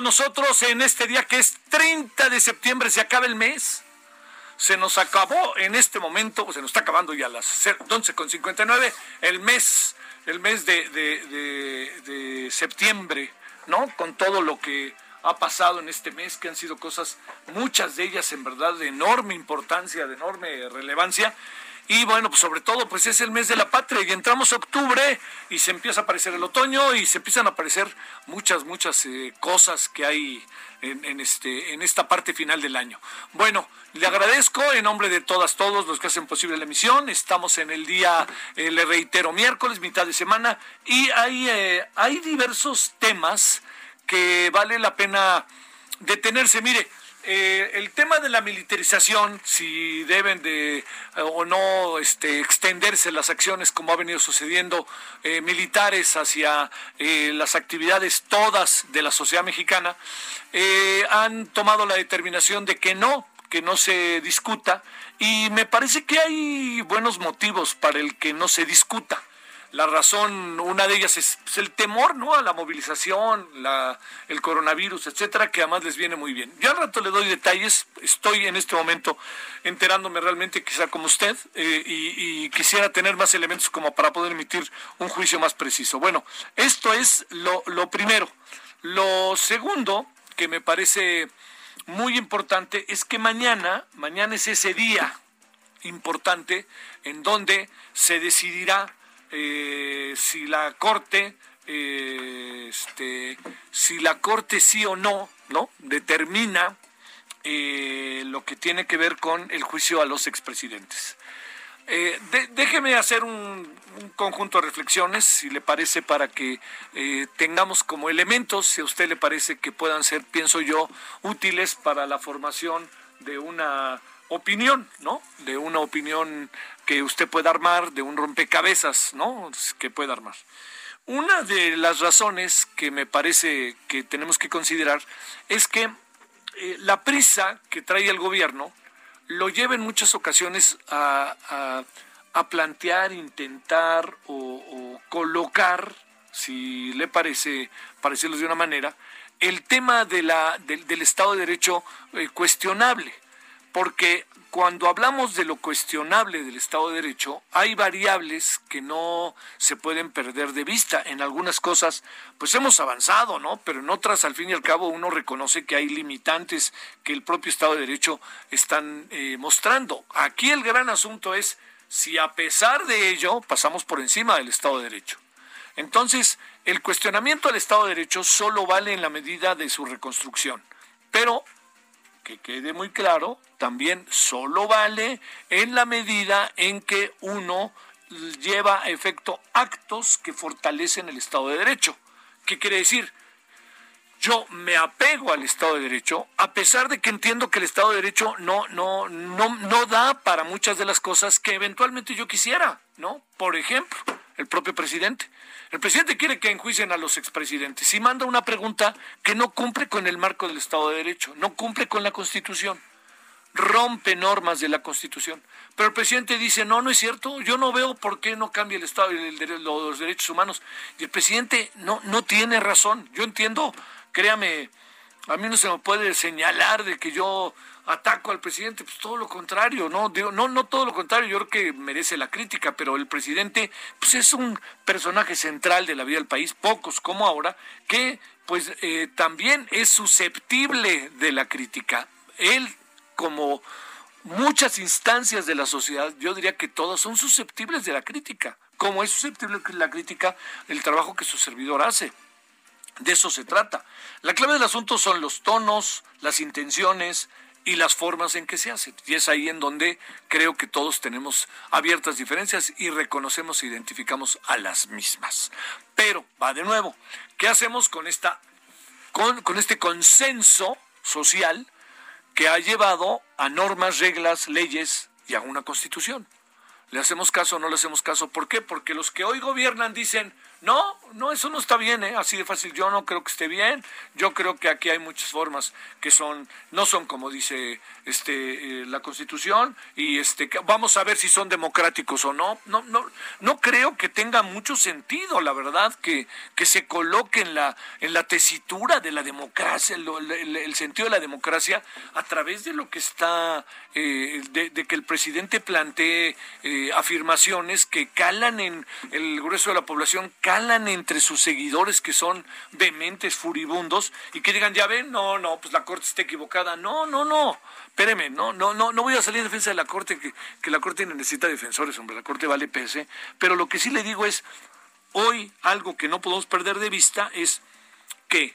Nosotros en este día que es 30 de septiembre, se acaba el mes. Se nos acabó en este momento, se nos está acabando ya a las 11.59, el mes, el mes de- de septiembre, ¿no? Con todo lo que ha pasado en este mes, que han sido cosas, muchas de ellas en verdad de enorme importancia, de enorme relevancia. Y bueno, pues sobre todo, pues es el mes de la patria y entramos a octubre y se empieza a aparecer el otoño y se empiezan a aparecer muchas, muchas eh, cosas que hay en, este, en esta parte final del año. Bueno, le agradezco en nombre de todas, todos los que hacen posible la emisión. Estamos en el día, eh, le reitero, miércoles, mitad de semana y hay, eh, hay diversos temas que vale la pena detenerse. Mire, eh, el tema de la militarización, si deben de eh, o no este, extenderse las acciones como ha venido sucediendo eh, militares hacia eh, las actividades todas de la sociedad mexicana, han tomado la determinación de que no, que no se discuta y me parece que hay buenos motivos para el que no se discuta. La razón, una de ellas es, pues, el temor, ¿no? A la movilización, la, el coronavirus, etcétera, que además les viene muy bien. Yo al rato le doy detalles. Estoy en este momento enterándome realmente, quizá como usted, eh, y, quisiera tener más elementos como para poder emitir un juicio más preciso. Bueno, esto es lo primero. Lo segundo, que me parece muy importante, es que mañana, mañana es ese día importante en donde se decidirá eh, si la corte eh, este, si la corte sí o no no determina eh, lo que tiene que ver con el juicio a los expresidentes eh, déjeme hacer un, un conjunto de reflexiones, si le parece, para que tengamos como elementos, si a usted le parece que puedan ser, pienso yo, útiles para la formación de una opinión, ¿no? De una opinión que usted pueda armar, de un rompecabezas, ¿no? Que pueda armar. Una de las razones que me parece que tenemos que considerar es que eh, la prisa que trae el gobierno lo lleva en muchas ocasiones a, plantear, intentar o, colocar, si le parece, para decirlo de una manera, el tema del Estado de Derecho eh, cuestionable. Porque cuando hablamos de lo cuestionable del Estado de Derecho, hay variables que no se pueden perder de vista. En algunas cosas, pues hemos avanzado, ¿no? Pero en otras, al fin y al cabo, uno reconoce que hay limitantes que el propio Estado de Derecho están eh, mostrando. Aquí el gran asunto es si a pesar de ello pasamos por encima del Estado de Derecho. Entonces, el cuestionamiento del Estado de Derecho solo vale en la medida de su reconstrucción. Pero que quede muy claro, también solo vale en la medida en que uno lleva a efecto actos que fortalecen el Estado de Derecho. ¿Qué quiere decir? Yo me apego al Estado de Derecho, a pesar de que entiendo que el Estado de Derecho no, no, no, no da para muchas de las cosas que eventualmente yo quisiera, ¿no? Por ejemplo, el propio presidente. El presidente quiere que enjuicien a los expresidentes y manda una pregunta que no cumple con el marco del Estado de Derecho, no cumple con la Constitución, rompe normas de la Constitución. Pero el presidente dice, no, no es cierto, yo no veo por qué no cambia el Estado y los derechos humanos. Y el presidente no, no tiene razón. Yo entiendo, créame, a mí no se me puede señalar de que yo ataco al presidente, pues todo lo contrario, no digo, no no todo lo contrario, yo creo que merece la crítica, pero el presidente pues es un personaje central de la vida del país, pocos como ahora, que pues eh, también es susceptible de la crítica. Él como muchas instancias de la sociedad, yo diría que todas son susceptibles de la crítica, como es susceptible la crítica el trabajo que su servidor hace. De eso se trata. La clave del asunto son los tonos, las intenciones, y las formas en que se hacen. Y es ahí en donde creo que todos tenemos abiertas diferencias y reconocemos e identificamos a las mismas. Pero, va de nuevo, ¿qué hacemos con, esta, con, con este consenso social que ha llevado a normas, reglas, leyes y a una constitución? ¿Le hacemos caso o no le hacemos caso? ¿Por qué? Porque los que hoy gobiernan dicen, no, no, eso no está bien, ¿eh? así de fácil. Yo no creo que esté bien. Yo creo que aquí hay muchas formas que son, no son como dice este, eh, la Constitución y este, vamos a ver si son democráticos o no. No, no, no creo que tenga mucho sentido, la verdad, que, que se coloque en la, en la tesitura de la democracia, el, sentido de la democracia a través de lo que está, eh, de, que el presidente plantee eh, afirmaciones que calan en el grueso de la población calan entre sus seguidores que son vehementes, furibundos, y que digan, ya ven, no, no, pues la Corte está equivocada. No, no, no, espéreme, no, no, no, no voy a salir en defensa de la Corte, que, que la Corte necesita defensores, hombre, la Corte vale pese, pero lo que sí le digo es, hoy algo que no podemos perder de vista es que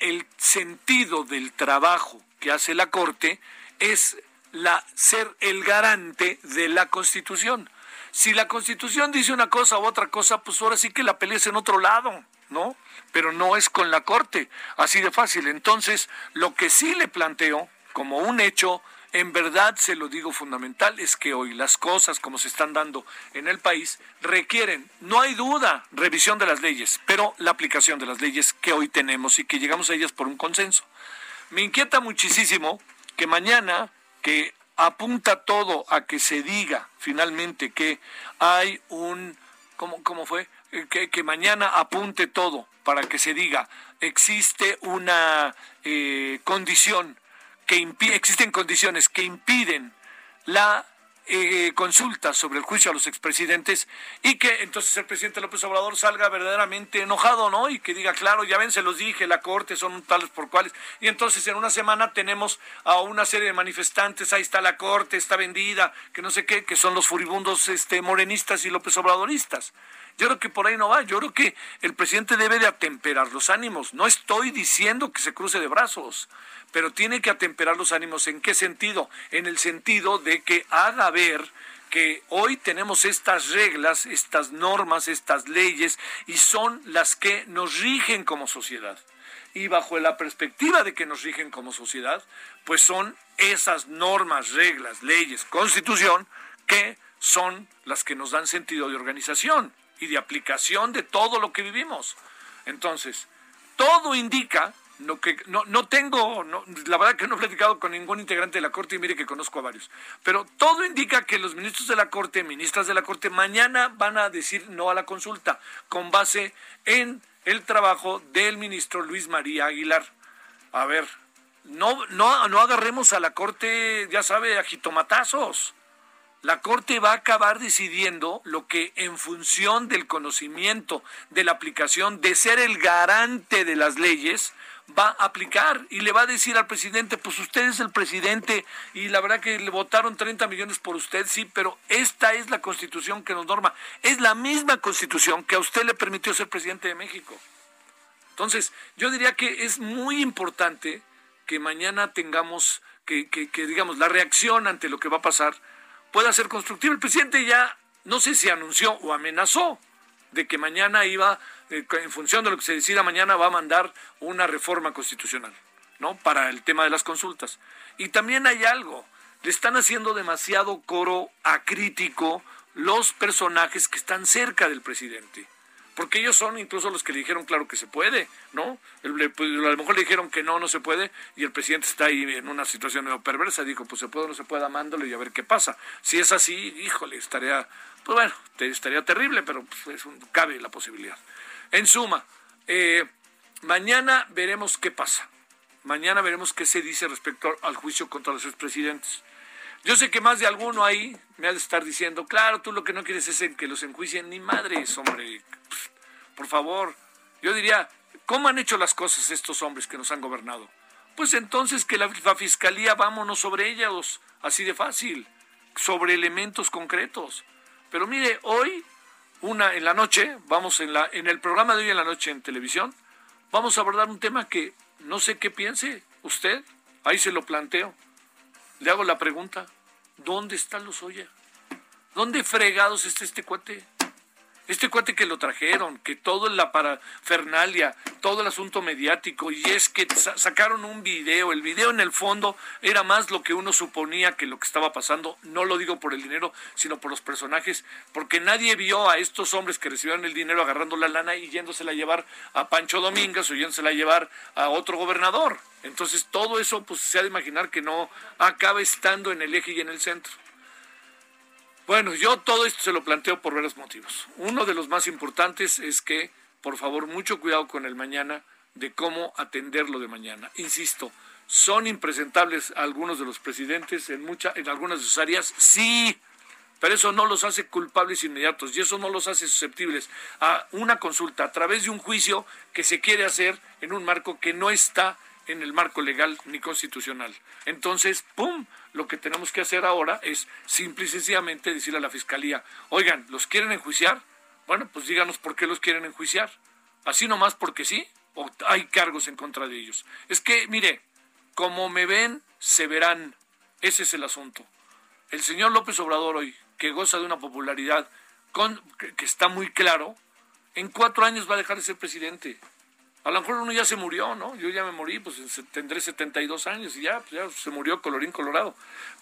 el sentido del trabajo que hace la Corte es la, ser el garante de la Constitución. Si la Constitución dice una cosa u otra cosa, pues ahora sí que la pelees en otro lado, ¿no? Pero no es con la Corte, así de fácil. Entonces, lo que sí le planteo como un hecho, en verdad se lo digo fundamental, es que hoy las cosas como se están dando en el país requieren, no hay duda, revisión de las leyes, pero la aplicación de las leyes que hoy tenemos y que llegamos a ellas por un consenso. Me inquieta muchísimo que mañana, que apunta todo a que se diga finalmente que hay un, ¿cómo, cómo fue? Que, que, mañana apunte todo para que se diga, existe una eh, condición, que existen condiciones que impiden la eh, consultas sobre el juicio a los expresidentes y que entonces el presidente López Obrador salga verdaderamente enojado, ¿no? Y que diga, claro, ya ven, se los dije, la corte son tales por cuales. Y entonces en una semana tenemos a una serie de manifestantes, ahí está la corte, está vendida, que no sé qué, que son los furibundos este, morenistas y López Obradoristas. Yo creo que por ahí no va. Yo creo que el presidente debe de atemperar los ánimos. No estoy diciendo que se cruce de brazos pero tiene que atemperar los ánimos. ¿En qué sentido? En el sentido de que haga ver que hoy tenemos estas reglas, estas normas, estas leyes, y son las que nos rigen como sociedad. Y bajo la perspectiva de que nos rigen como sociedad, pues son esas normas, reglas, leyes, constitución, que son las que nos dan sentido de organización y de aplicación de todo lo que vivimos. Entonces, todo indica no, que, no, no tengo, la verdad que no he platicado con ningún integrante de la Corte y mire que conozco a varios, pero todo indica que los ministros de la Corte, ministras de la Corte, mañana van a decir no a la consulta con base en el trabajo del ministro Luis María Aguilar. A ver, no, no, no agarremos a la Corte, ya sabe, a jitomatazos. La Corte va a acabar decidiendo lo que en función del conocimiento, de la aplicación, de ser el garante de las leyes, va a aplicar y le va a decir al presidente, pues usted es el presidente y la verdad que le votaron 30 millones por usted, sí, pero esta es la constitución que nos norma. Es la misma constitución que a usted le permitió ser presidente de México. Entonces, yo diría que es muy importante que mañana tengamos, que, que, digamos, la reacción ante lo que va a pasar pueda ser constructiva. El presidente ya, no sé si anunció o amenazó de que mañana iba, eh, en función de lo que se decida mañana, va a mandar una reforma constitucional, ¿no? Para el tema de las consultas. Y también hay algo, le están haciendo demasiado coro acrítico los personajes que están cerca del presidente porque ellos son incluso los que le dijeron claro que se puede, ¿no? Pues, a lo mejor le dijeron que no, no se puede, y el presidente está ahí en una situación medio perversa, dijo, pues se puede o no se puede, amándolo y a ver qué pasa. Si es así, híjole, estaría, pues bueno, estaría terrible, pero pues, cabe la posibilidad. En suma, eh, mañana veremos qué pasa. Mañana veremos qué se dice respecto al juicio contra los expresidentes. Yo sé que más de alguno ahí me ha de estar diciendo, claro, tú lo que no quieres es que los enjuicien ni madres, hombre. Por favor, yo diría, ¿cómo han hecho las cosas estos hombres que nos han gobernado? Pues entonces que la, fiscalía vámonos sobre ellos, así de fácil, sobre elementos concretos. Pero mire, hoy, una en la noche, vamos en la, en el programa de hoy en la noche en televisión, vamos a abordar un tema que no sé qué piense usted, ahí se lo planteo. Le hago la pregunta, ¿dónde está Lozoya? ¿Dónde fregados está este cuate? Este cuate que lo trajeron, que todo la parafernalia, todo el asunto mediático, y es que sacaron un video, el video en el fondo era más lo que uno suponía que lo que estaba pasando, no lo digo por el dinero, sino por los personajes, porque nadie vio a estos hombres que recibieron el dinero agarrando la lana y yéndosela a llevar a Pancho Domínguez o yéndosela a llevar a otro gobernador. Entonces todo eso pues se ha de imaginar que no acaba estando en el eje y en el centro. Bueno, yo todo esto se lo planteo por varios motivos. Uno de los más importantes es que, por favor, mucho cuidado con el mañana de cómo atenderlo de mañana. Insisto, ¿son impresentables algunos de los presidentes en, mucha, en algunas de sus áreas? Sí, pero eso no los hace culpables inmediatos y eso no los hace susceptibles a una consulta a través de un juicio que se quiere hacer en un marco que no está en el marco legal ni constitucional. Entonces, ¡pum! Lo que tenemos que hacer ahora es simple y sencillamente decirle a la Fiscalía, oigan, ¿los quieren enjuiciar? Bueno, pues díganos por qué los quieren enjuiciar. Así nomás porque sí, o hay cargos en contra de ellos. Es que, mire, como me ven, se verán. Ese es el asunto. El señor López Obrador hoy, que goza de una popularidad con, que está muy claro, en cuatro años va a dejar de ser presidente. A lo mejor uno ya se murió, ¿no? Yo ya me morí, pues tendré 72 años y ya, pues ya se murió colorín colorado.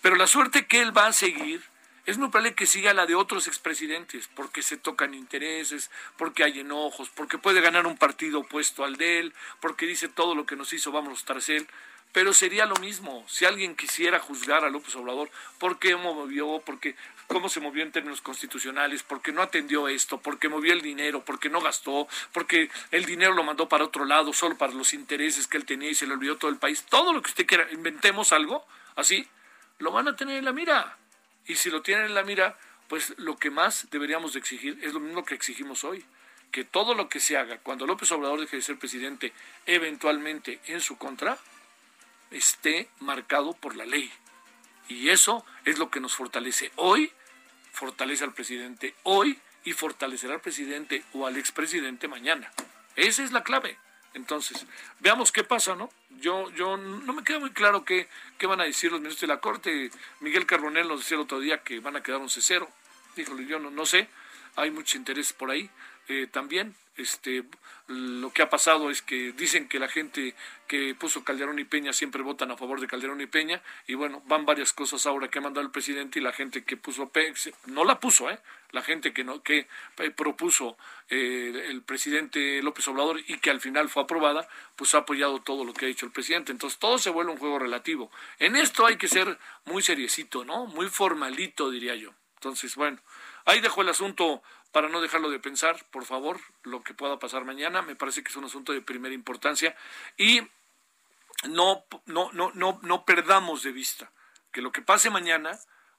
Pero la suerte que él va a seguir es muy probable que siga la de otros expresidentes, porque se tocan intereses, porque hay enojos, porque puede ganar un partido opuesto al de él, porque dice todo lo que nos hizo, vamos tras él. Pero sería lo mismo si alguien quisiera juzgar a López Obrador, ¿por qué movió? Porque cómo se movió en términos constitucionales, porque no atendió esto, porque movió el dinero, porque no gastó, porque el dinero lo mandó para otro lado, solo para los intereses que él tenía y se le olvidó todo el país. Todo lo que usted quiera, inventemos algo así, lo van a tener en la mira. Y si lo tienen en la mira, pues lo que más deberíamos de exigir es lo mismo que exigimos hoy que todo lo que se haga cuando López Obrador deje de ser presidente eventualmente en su contra esté marcado por la ley. Y eso es lo que nos fortalece hoy fortalece al presidente hoy y fortalecerá al presidente o al expresidente mañana. Esa es la clave. Entonces, veamos qué pasa, ¿no? Yo, yo no me queda muy claro qué, qué van a decir los ministros de la Corte. Miguel Carbonell nos decía el otro día que van a quedar un cero. Díjole, yo no, no sé, hay mucho interés por ahí eh, también. Este, lo que ha pasado es que dicen que la gente que puso Calderón y Peña siempre votan a favor de Calderón y Peña y bueno, van varias cosas ahora que ha mandado el presidente y la gente que puso no la puso, ¿eh? La gente que no que eh, propuso eh, el presidente López Obrador y que al final fue aprobada, pues ha apoyado todo lo que ha dicho el presidente. Entonces todo se vuelve un juego relativo. En esto hay que ser muy seriecito, ¿no? Muy formalito, diría yo. Entonces, bueno, ahí dejo el asunto para no dejarlo de pensar, por favor, lo que pueda pasar mañana. Me parece que es un asunto de primera importancia. Y no, no, no, no, no perdamos de vista que lo que pase mañana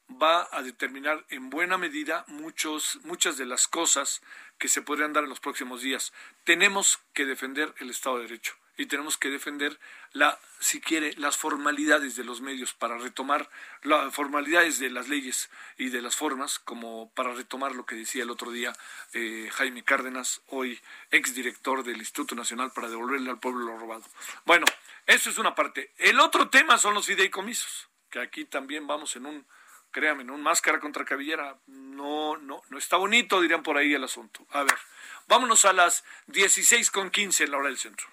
va a determinar en buena medida muchos, muchas de las cosas que se podrían dar en los próximos días. Tenemos que defender el Estado de Derecho y tenemos que defender la, si quiere, las formalidades de los medios para retomar las formalidades de las leyes y de las formas, como para retomar lo que decía el otro día eh, Jaime Cárdenas, hoy exdirector del Instituto Nacional para devolverle al pueblo lo robado. Bueno, eso es una parte. El otro tema son los fideicomisos, que aquí también vamos en un créame, en un máscara contra cabellera, no, no, no está bonito, dirían por ahí el asunto. A ver, vámonos a las 16 con 15 en la hora del centro.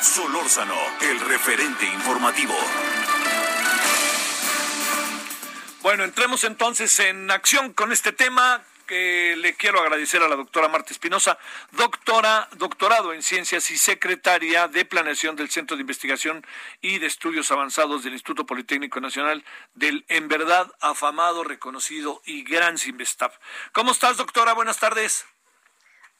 Solórzano, el referente informativo. Bueno, entremos entonces en acción con este tema que le quiero agradecer a la doctora Marta Espinosa, doctora, doctorado en ciencias y secretaria de planeación del Centro de Investigación y de Estudios Avanzados del Instituto Politécnico Nacional del en verdad afamado, reconocido y gran Sinvestap. ¿Cómo estás, doctora? Buenas tardes.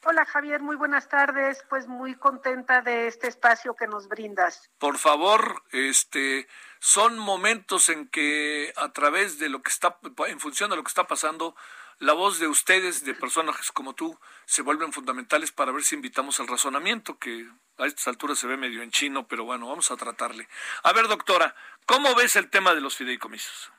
Hola Javier, muy buenas tardes. Pues muy contenta de este espacio que nos brindas. Por favor, este son momentos en que a través de lo que está, en función de lo que está pasando, la voz de ustedes, de personajes como tú, se vuelven fundamentales para ver si invitamos al razonamiento, que a estas alturas se ve medio en chino, pero bueno, vamos a tratarle. A ver, doctora, ¿cómo ves el tema de los fideicomisos?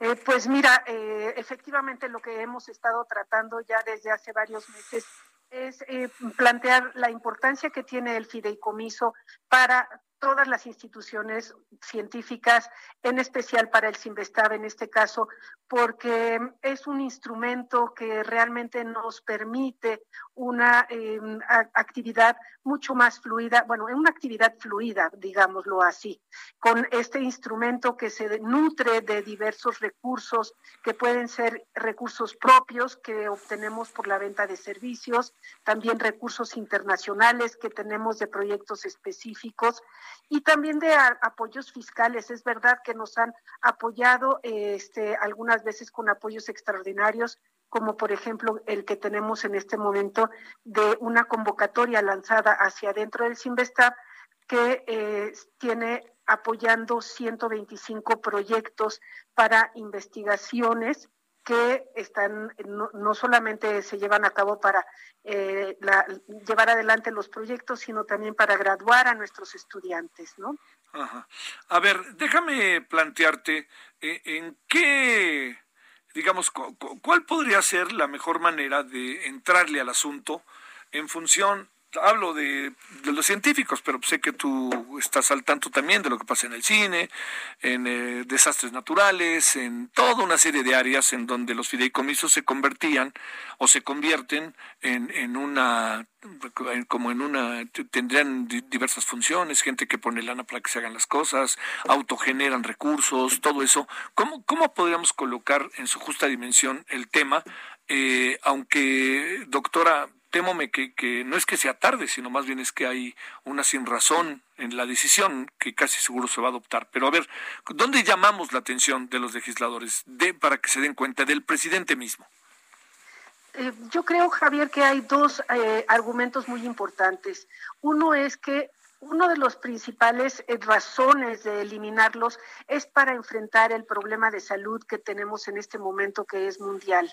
Eh, pues mira, eh, efectivamente lo que hemos estado tratando ya desde hace varios meses es eh, plantear la importancia que tiene el fideicomiso para todas las instituciones científicas, en especial para el CIMBESTAB en este caso, porque es un instrumento que realmente nos permite una em, actividad mucho más fluida, bueno, una actividad fluida, digámoslo así, con este instrumento que se nutre de diversos recursos que pueden ser recursos propios que obtenemos por la venta de servicios, también recursos internacionales que tenemos de proyectos específicos y también de apoyos fiscales. Es verdad que nos han apoyado este, algunas veces con apoyos extraordinarios, como por ejemplo el que tenemos en este momento de una convocatoria lanzada hacia adentro del Sinvestab que eh, tiene apoyando 125 proyectos para investigaciones que están no, solamente se llevan a cabo para eh, llevar adelante los proyectos, sino también para graduar a nuestros estudiantes, ¿no? Ajá. A ver, déjame plantearte eh, en qué, digamos, cuál podría ser la mejor manera de entrarle al asunto en función hablo de, los científicos, pero sé que tú estás al tanto también de lo que pasa en el cine, en eh, desastres naturales, en toda una serie de áreas en donde los fideicomisos se convertían o se convierten en, en una como en una tendrían diversas funciones, gente que pone lana para que se hagan las cosas, autogeneran recursos, todo eso. ¿Cómo, cómo podríamos colocar en su justa dimensión el tema? Eh, aunque, doctora, temome que, que no es que sea tarde, sino más bien es que hay una sin razón en la decisión que casi seguro se va a adoptar. Pero a ver, ¿dónde llamamos la atención de los legisladores de, para que se den cuenta del presidente mismo? Eh, yo creo, Javier, que hay dos eh, argumentos muy importantes. Uno es que uno de los principales eh, razones de eliminarlos es para enfrentar el problema de salud que tenemos en este momento que es mundial.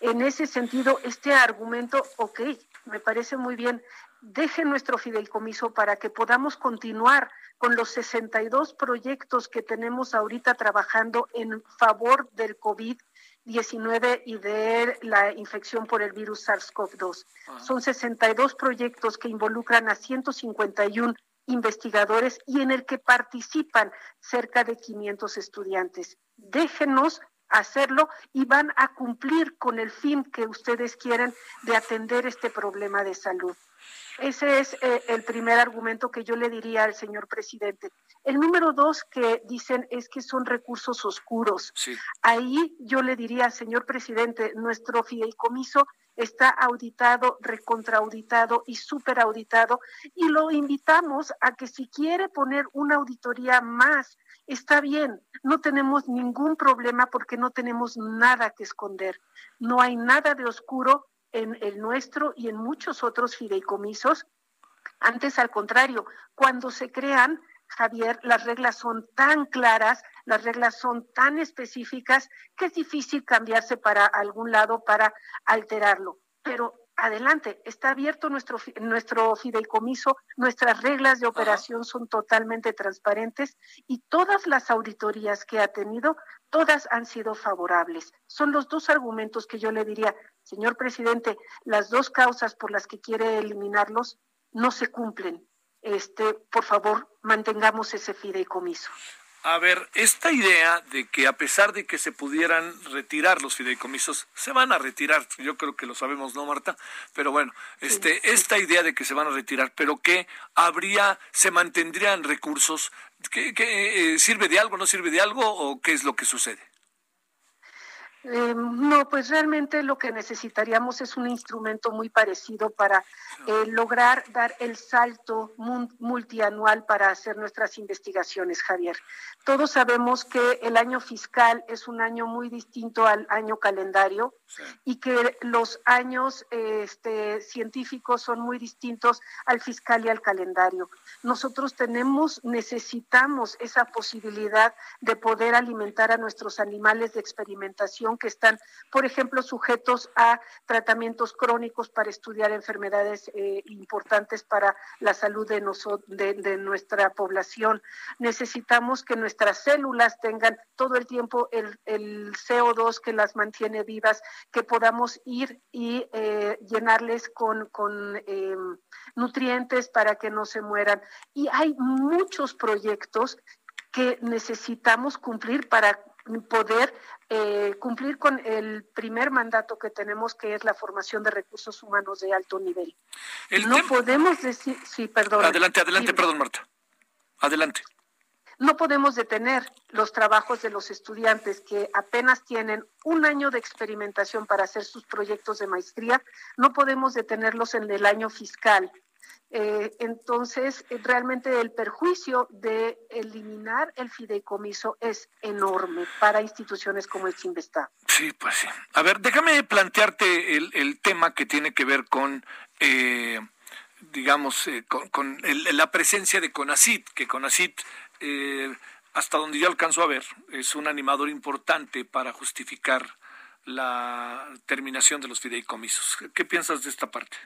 En ese sentido, este argumento, ok, me parece muy bien. Deje nuestro fideicomiso para que podamos continuar con los 62 proyectos que tenemos ahorita trabajando en favor del COVID-19 y de la infección por el virus SARS-CoV-2. Son 62 proyectos que involucran a 151 investigadores y en el que participan cerca de 500 estudiantes. Déjenos hacerlo y van a cumplir con el fin que ustedes quieren de atender este problema de salud. Ese es eh, el primer argumento que yo le diría al señor presidente. El número dos que dicen es que son recursos oscuros. Ahí yo le diría, al señor presidente, nuestro fideicomiso está auditado, recontraauditado y superauditado y lo invitamos a que si quiere poner una auditoría más está bien, no tenemos ningún problema porque no tenemos nada que esconder. No hay nada de oscuro en el nuestro y en muchos otros fideicomisos Antes, al contrario, cuando se crean, Javier, las reglas son tan claras, las reglas son tan específicas que es difícil cambiarse para algún lado para alterarlo. Pero adelante, está abierto nuestro, nuestro fideicomiso, nuestras reglas de operación son totalmente transparentes y todas las auditorías que ha tenido, todas han sido favorables. Son los dos argumentos que yo le diría, señor presidente, las dos causas por las que quiere eliminarlos no se cumplen. Este, por favor, mantengamos ese fideicomiso. A ver, esta idea de que a pesar de que se pudieran retirar los fideicomisos, se van a retirar, yo creo que lo sabemos, ¿no, Marta? Pero bueno, este, esta idea de que se van a retirar, pero que habría, se mantendrían recursos, ¿qué, eh, sirve de algo, no sirve de algo o qué es lo que sucede? Eh, no, pues realmente lo que necesitaríamos es un instrumento muy parecido para eh, lograr dar el salto multianual para hacer nuestras investigaciones, Javier. Todos sabemos que el año fiscal es un año muy distinto al año calendario y que los años este, científicos son muy distintos al fiscal y al calendario. Nosotros tenemos, necesitamos esa posibilidad de poder alimentar a nuestros animales de experimentación que están, por ejemplo, sujetos a tratamientos crónicos para estudiar enfermedades eh, importantes para la salud de, de, nuestra población. Necesitamos que nuestras células tengan todo el tiempo el, CO2 que las mantiene vivas, que podamos ir y eh, llenarles con, em, nutrientes para que no se mueran. Y hay muchos proyectos que necesitamos cumplir para poder eh, cumplir con el primer mandato que tenemos, que es la formación de recursos humanos de alto nivel. no podemos decir, sí, perdón. Adelante, adelante, perdón, Marta. Adelante. No podemos detener los trabajos de los estudiantes que apenas tienen un año de experimentación para hacer sus proyectos de maestría, no podemos detenerlos en el año fiscal eh, entonces, eh, realmente el perjuicio de eliminar el fideicomiso es enorme para instituciones como el Chimbestá. Sí, pues sí. A ver, déjame plantearte el, tema que tiene que ver con, eh, digamos, con, la presencia de CONACIT, que CONACIT, hasta donde yo alcanzo a ver, es un animador importante para justificar la terminación de los fideicomisos. ¿Qué piensas de esta parte?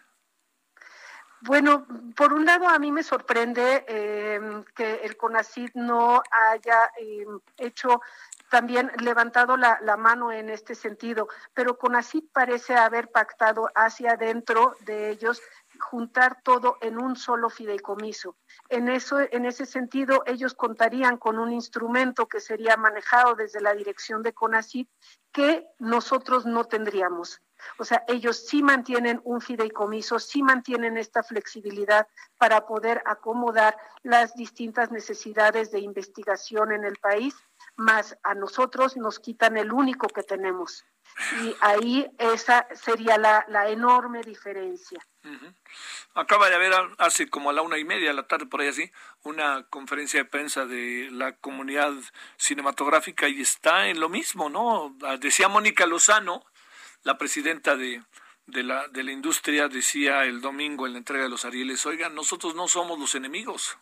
Bueno, por un lado a mí me sorprende em, que el CONACID no haya em, hecho también levantado la, mano en este sentido, pero CONACID parece haber pactado hacia adentro de ellos juntar todo en un solo fideicomiso. En eso, en ese sentido, ellos contarían con un instrumento que sería manejado desde la dirección de CONACID que nosotros no tendríamos. O sea, ellos sí mantienen un fideicomiso, sí mantienen esta flexibilidad para poder acomodar las distintas necesidades de investigación en el país, más a nosotros nos quitan el único que tenemos. Y ahí esa sería la, enorme diferencia. Acaba de haber hace como a la una y media de la tarde, por ahí así, una conferencia de prensa de la comunidad cinematográfica y está en lo mismo, ¿no? Decía Mónica Lozano, la presidenta de, de, la, de la industria decía el domingo en la entrega de los Arieles, oigan, nosotros no somos los enemigos.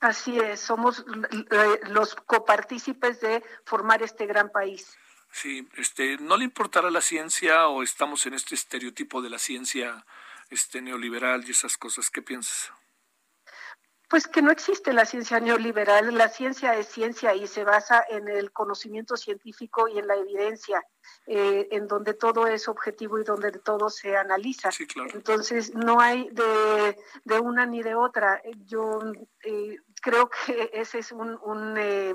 Así es, somos eh, los copartícipes de formar este gran país. Sí, este, ¿no le importará la ciencia o estamos en este estereotipo de la ciencia este neoliberal y esas cosas? ¿Qué piensas? Pues que no existe la ciencia neoliberal, la ciencia es ciencia y se basa en el conocimiento científico y en la evidencia, eh, en donde todo es objetivo y donde todo se analiza. Entonces, no hay de, una ni de otra. Yo eh, creo que ese es un, eh,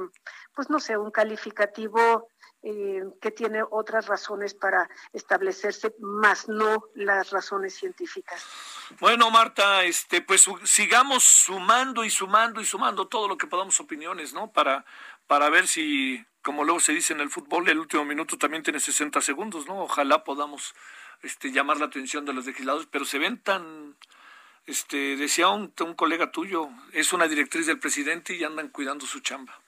pues no sé, un calificativo que tiene otras razones para establecerse, más no las razones científicas. Bueno, Marta, este, pues sigamos sumando y sumando y sumando todo lo que podamos opiniones, ¿no? Para, para ver si, como luego se dice en el fútbol, el último minuto también tiene 60 segundos, ¿no? Ojalá podamos este, llamar la atención de los legisladores, pero se ven tan, este, decía un, un colega tuyo, es una directriz del presidente y andan cuidando su chamba.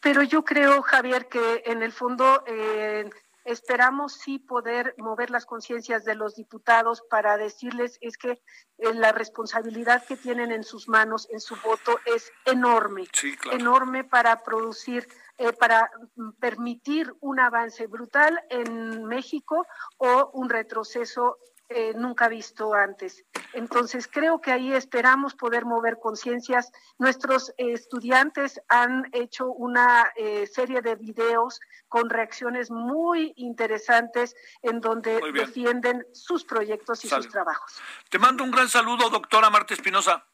Pero yo creo, Javier, que en el fondo eh, Esperamos sí poder mover las conciencias de los diputados para decirles es que eh, la responsabilidad que tienen en sus manos, en su voto, es enorme, enorme para producir eh, para permitir un avance brutal en México o un retroceso eh, nunca visto antes. Entonces, creo que ahí esperamos poder mover conciencias. Nuestros estudiantes han hecho una eh, serie de videos con reacciones muy interesantes en donde defienden sus proyectos y sus trabajos. Te mando un gran saludo, doctora Marta Espinosa.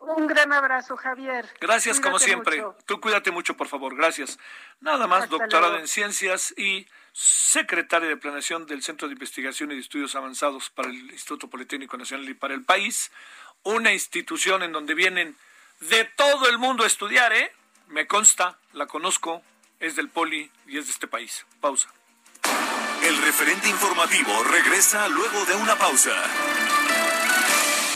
Un gran abrazo, Javier. Gracias, como siempre. Tú cuídate mucho, por favor. Gracias. Nada más, doctorada en ciencias y secretaria de Planeación del Centro de Investigación y de Estudios Avanzados para el Instituto Politécnico Nacional y para el país, una institución en donde vienen de todo el mundo a estudiar, ¿eh? Me consta, la conozco, es del Poli y es de este país. Pausa. El referente informativo regresa luego de una pausa.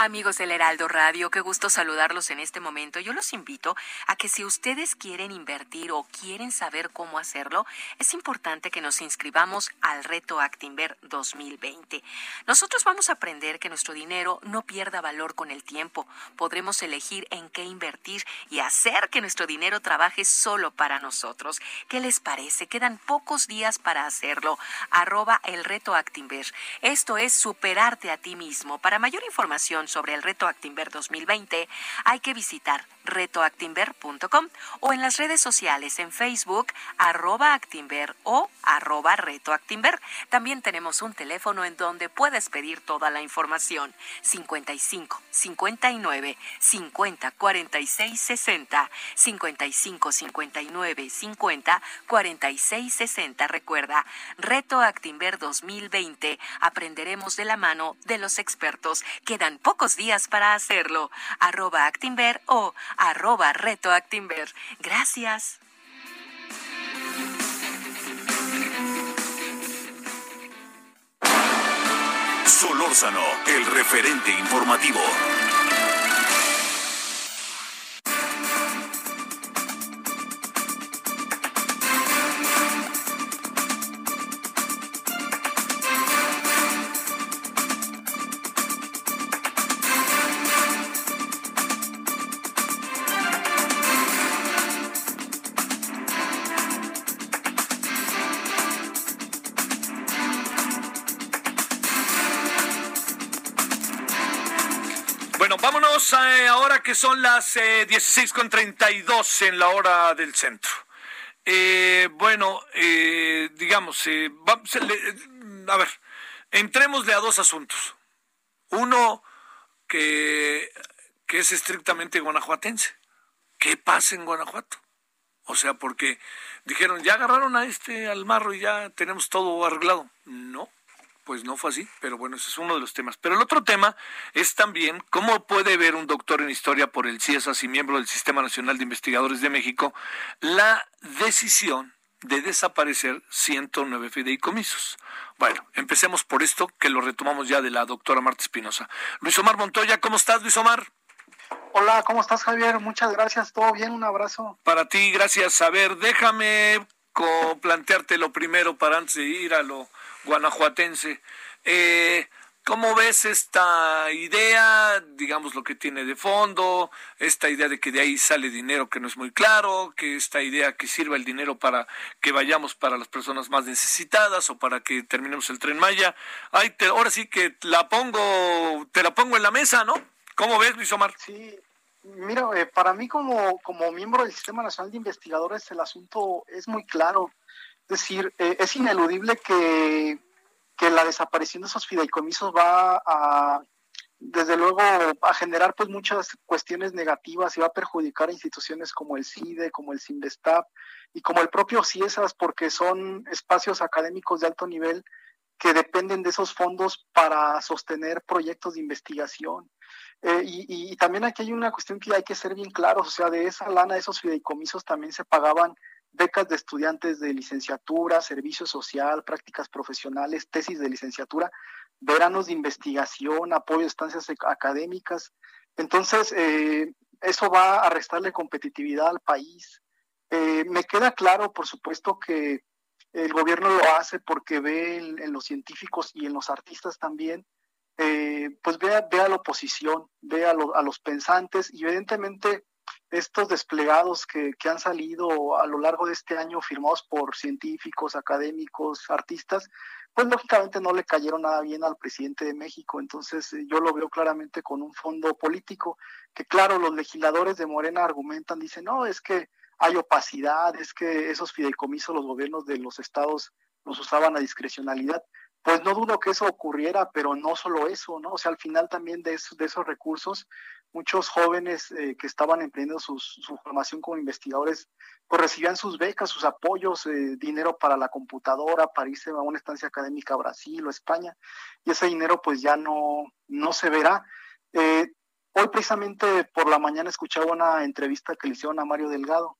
Amigos del Heraldo Radio, qué gusto saludarlos en este momento. Yo los invito a que si ustedes quieren invertir o quieren saber cómo hacerlo, es importante que nos inscribamos al reto Actinver 2020. Nosotros vamos a aprender que nuestro dinero no pierda valor con el tiempo. Podremos elegir en qué invertir y hacer que nuestro dinero trabaje solo para nosotros. ¿Qué les parece? Quedan pocos días para hacerlo. Arroba el reto Actinver. Esto es superarte a ti mismo. Para mayor información, sobre el Reto Actinver 2020, hay que visitar retoactinver.com o en las redes sociales en Facebook, arroba Actinver o arroba Reto También tenemos un teléfono en donde puedes pedir toda la información. 55 59 50 46 60 55 59 50 46 60. Recuerda, Reto Actinver 2020. Aprenderemos de la mano de los expertos. Quedan pocos días para hacerlo. Arroba Actinver o arroba Reto Actinver. Gracias. Solórzano, el referente informativo. Las eh, 16.32 en la hora del centro. Eh, bueno, eh, digamos, eh, a ver, entrémosle a dos asuntos. Uno que, que es estrictamente guanajuatense. ¿Qué pasa en Guanajuato? O sea, porque dijeron, ya agarraron a este al marro y ya tenemos todo arreglado. No, pues no fue así, pero bueno, ese es uno de los temas. Pero el otro tema es también cómo puede ver un doctor en historia por el CIESAS y miembro del Sistema Nacional de Investigadores de México la decisión de desaparecer 109 fideicomisos. Bueno, empecemos por esto, que lo retomamos ya de la doctora Marta Espinosa. Luis Omar Montoya, ¿cómo estás, Luis Omar? Hola, ¿cómo estás, Javier? Muchas gracias, todo bien, un abrazo. Para ti, gracias. A ver, déjame plantearte lo primero para antes de ir a lo guanajuatense. Eh, ¿Cómo ves esta idea, digamos lo que tiene de fondo, esta idea de que de ahí sale dinero que no es muy claro, que esta idea que sirva el dinero para que vayamos para las personas más necesitadas o para que terminemos el tren Maya? Ay, te, ahora sí que la pongo, te la pongo en la mesa, ¿no? ¿Cómo ves, Luis Omar? Sí, mira, eh, para mí como, como miembro del Sistema Nacional de Investigadores el asunto es muy claro. Es decir, eh, es ineludible que, la desaparición de esos fideicomisos va a, desde luego a generar pues muchas cuestiones negativas y va a perjudicar a instituciones como el CIDE, como el CINVESTAP y como el propio CIESAS porque son espacios académicos de alto nivel que dependen de esos fondos para sostener proyectos de investigación. Eh, y, y, también aquí hay una cuestión que hay que ser bien claros, o sea, de esa lana, esos fideicomisos también se pagaban becas de estudiantes de licenciatura, servicio social, prácticas profesionales, tesis de licenciatura, veranos de investigación, apoyo a estancias académicas. Entonces, eh, eso va a restarle competitividad al país. Eh, me queda claro, por supuesto, que el gobierno lo hace porque ve en, los científicos y en los artistas también, eh, pues ve, a la oposición, ve a, a los pensantes y evidentemente estos desplegados que, que, han salido a lo largo de este año firmados por científicos, académicos, artistas, pues lógicamente no le cayeron nada bien al presidente de México. Entonces eh, yo lo veo claramente con un fondo político, que claro, los legisladores de Morena argumentan, dicen, no, es que hay opacidad, es que esos fideicomisos los gobiernos de los estados los usaban a discrecionalidad. Pues no dudo que eso ocurriera, pero no solo eso, ¿no? O sea, al final también de, de esos recursos, muchos jóvenes eh, que estaban emprendiendo su formación como investigadores, pues recibían sus becas, sus apoyos, eh, dinero para la computadora, para irse a una estancia académica a Brasil o España, y ese dinero pues ya no, no se verá. Eh, hoy precisamente por la mañana escuchaba una entrevista que le hicieron a Mario Delgado,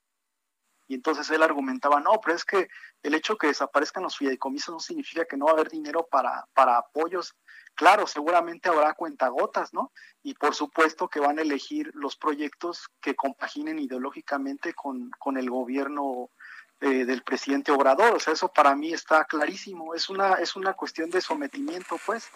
y entonces él argumentaba, no, pero es que el hecho que desaparezcan los fideicomisos no significa que no va a haber dinero para, para apoyos Claro, seguramente habrá cuentagotas, ¿no? Y por supuesto que van a elegir los proyectos que compaginen ideológicamente con, con el gobierno eh, del presidente Obrador. O sea, eso para mí está clarísimo. Es una, es una cuestión de sometimiento, pues,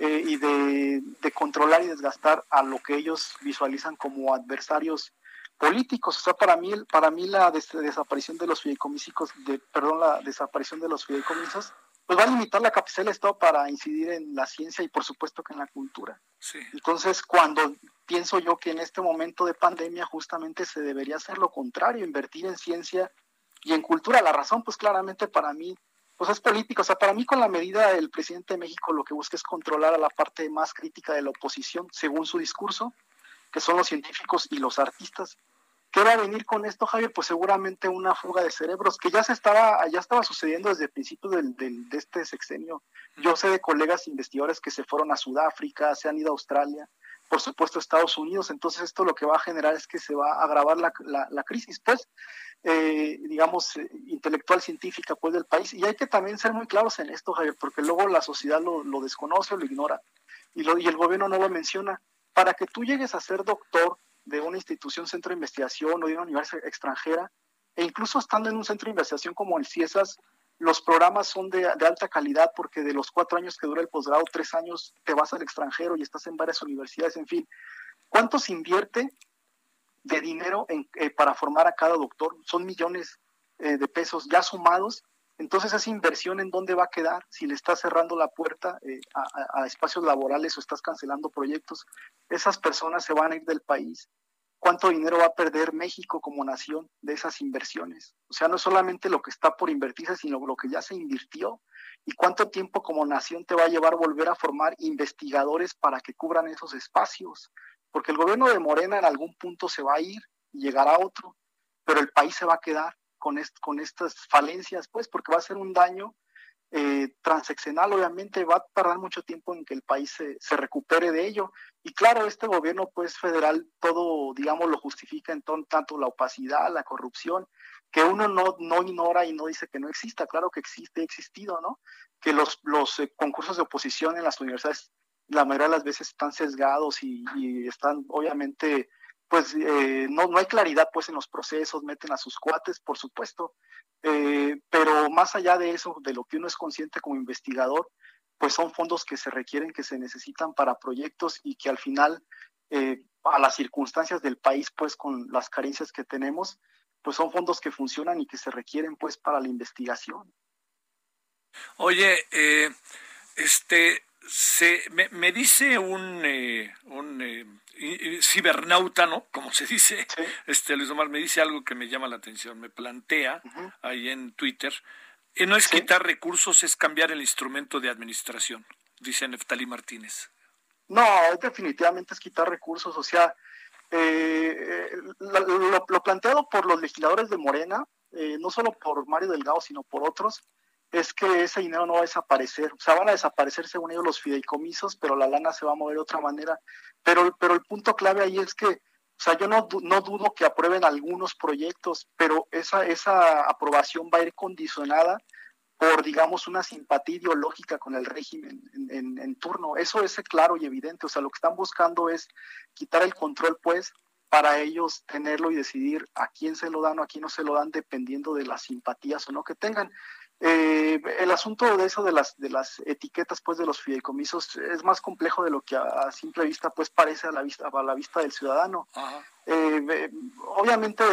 eh, y de, de, controlar y desgastar a lo que ellos visualizan como adversarios políticos. O sea, para mí, para mí la desaparición de los fideicomisos, de, perdón, la desaparición de los fideicomisos pues va a limitar la capacidad del Estado para incidir en la ciencia y por supuesto que en la cultura. Entonces, cuando pienso yo que en este momento de pandemia justamente se debería hacer lo contrario, invertir en ciencia y en cultura. La razón, pues claramente para mí, pues es política. O sea, para mí con la medida el presidente de México lo que busca es controlar a la parte más crítica de la oposición, según su discurso, que son los científicos y los artistas. ¿Qué va a venir con esto, Javier? Pues seguramente una fuga de cerebros, que ya se estaba, ya estaba sucediendo desde el principio del, del, de este sexenio. Yo sé de colegas investigadores que se fueron a Sudáfrica, se han ido a Australia, por supuesto Estados Unidos, entonces esto lo que va a generar es que se va a agravar la, la, crisis, pues, eh, digamos, eh, intelectual científica, pues, del país. Y hay que también ser muy claros en esto, Javier, porque luego la sociedad lo, lo desconoce, lo ignora, y, lo, y el gobierno no lo menciona. Para que tú llegues a ser doctor, de una institución, centro de investigación o de una universidad extranjera, e incluso estando en un centro de investigación como el CIESAS, los programas son de, alta calidad porque de los cuatro años que dura el posgrado, tres años te vas al extranjero y estás en varias universidades, en fin. ¿Cuánto se invierte de dinero eh, para formar a cada doctor? Son millones eh, de pesos ya sumados entonces esa inversión en dónde va a quedar si le estás cerrando la puerta eh, a, espacios laborales o estás cancelando proyectos. Esas personas se van a ir del país. ¿Cuánto dinero va a perder México como nación de esas inversiones? O sea, no solamente lo que está por invertirse, sino lo que ya se invirtió. ¿Y cuánto tiempo como nación te va a llevar volver a formar investigadores para que cubran esos espacios? Porque el gobierno de Morena en algún punto se va a ir y llegará otro, pero el país se va a quedar con, estas falencias, pues, porque va a ser un daño eh, obviamente va a tardar mucho tiempo en que el país se, recupere de ello. Y claro, este gobierno, pues, federal, todo, digamos, lo justifica en tanto la opacidad, la corrupción, que uno no, no ignora y no dice que no exista, claro que existe, ha existido, ¿no? Que los, los eh, concursos de oposición en las universidades la mayoría de las veces están sesgados y están obviamente pues eh, no, no hay claridad pues en los procesos, meten a sus cuates, por supuesto, eh, pero más allá de eso, de lo que uno es consciente como investigador, pues son fondos que se requieren, que se necesitan para proyectos y que al final, eh, a las circunstancias del país, pues con las carencias que tenemos, pues son fondos que funcionan y que se requieren pues para la investigación. Oye, este, se, me, me dice un, un cibernauta, ¿no? Como se dice, este Luis Omar me dice algo que me llama la atención, me plantea ahí en Twitter, y no es quitar recursos, es cambiar el instrumento de administración, dice Neftalí Martínez. No, definitivamente es quitar recursos, o sea, eh, lo, planteado por los legisladores de Morena, eh, no solo por Mario Delgado, sino por otros, es que ese dinero no va a desaparecer. O sea, van a desaparecer según ellos los fideicomisos, pero la lana se va a mover de otra manera. Pero, pero el punto clave ahí es que, o sea, yo no, no dudo que aprueben algunos proyectos, pero esa, esa aprobación va a ir condicionada por, digamos, una simpatía ideológica con el régimen en, turno. Eso es claro y evidente. O sea, lo que están buscando es quitar el control, pues, para ellos tenerlo y decidir a quién se lo dan o a quién no se lo dan, dependiendo de las simpatías o no que tengan. Eh, el asunto de eso de las de las etiquetas pues de los fideicomisos es más complejo de lo que a, simple vista pues parece a la vista a la vista del ciudadano eh, obviamente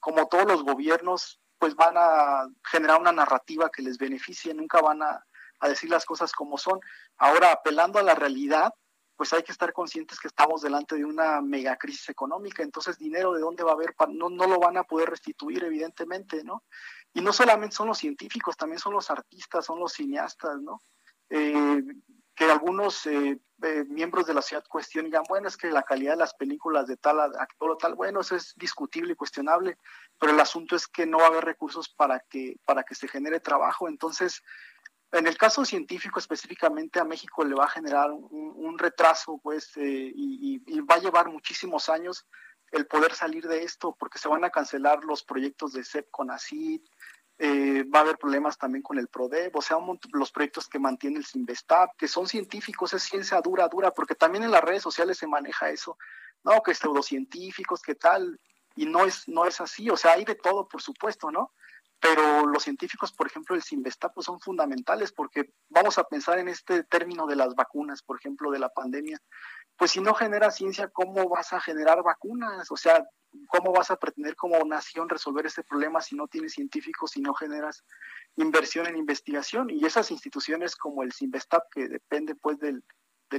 como todos los gobiernos pues van a generar una narrativa que les beneficie, nunca van a, decir las cosas como son. Ahora, apelando a la realidad, pues hay que estar conscientes que estamos delante de una mega crisis económica, entonces dinero de dónde va a haber, no, no lo van a poder restituir evidentemente, ¿no? Y no solamente son los científicos, también son los artistas, son los cineastas, ¿no? Eh, que algunos eh, eh, miembros de la ciudad cuestionan, bueno, es que la calidad de las películas de tal actor o tal, bueno, eso es discutible y cuestionable, pero el asunto es que no va a haber recursos para que, para que se genere trabajo. Entonces, en el caso científico específicamente a México le va a generar un, retraso, pues, eh, y, va a llevar muchísimos años el poder salir de esto, porque se van a cancelar los proyectos de CEP con ACID, eh, va a haber problemas también con el PRODEV, o sea, los proyectos que mantiene el Sinvestab, que son científicos, es ciencia dura, dura, porque también en las redes sociales se maneja eso, no, que pseudocientíficos, que tal, y no es, no es así, o sea, hay de todo, por supuesto, ¿no? Pero los científicos, por ejemplo, el Sinvestab, pues son fundamentales, porque vamos a pensar en este término de las vacunas, por ejemplo, de la pandemia, pues si no generas ciencia, ¿cómo vas a generar vacunas? O sea, ¿cómo vas a pretender como nación resolver este problema si no tienes científicos, si no generas inversión en investigación? Y esas instituciones como el CIMBESTAP, que depende pues del,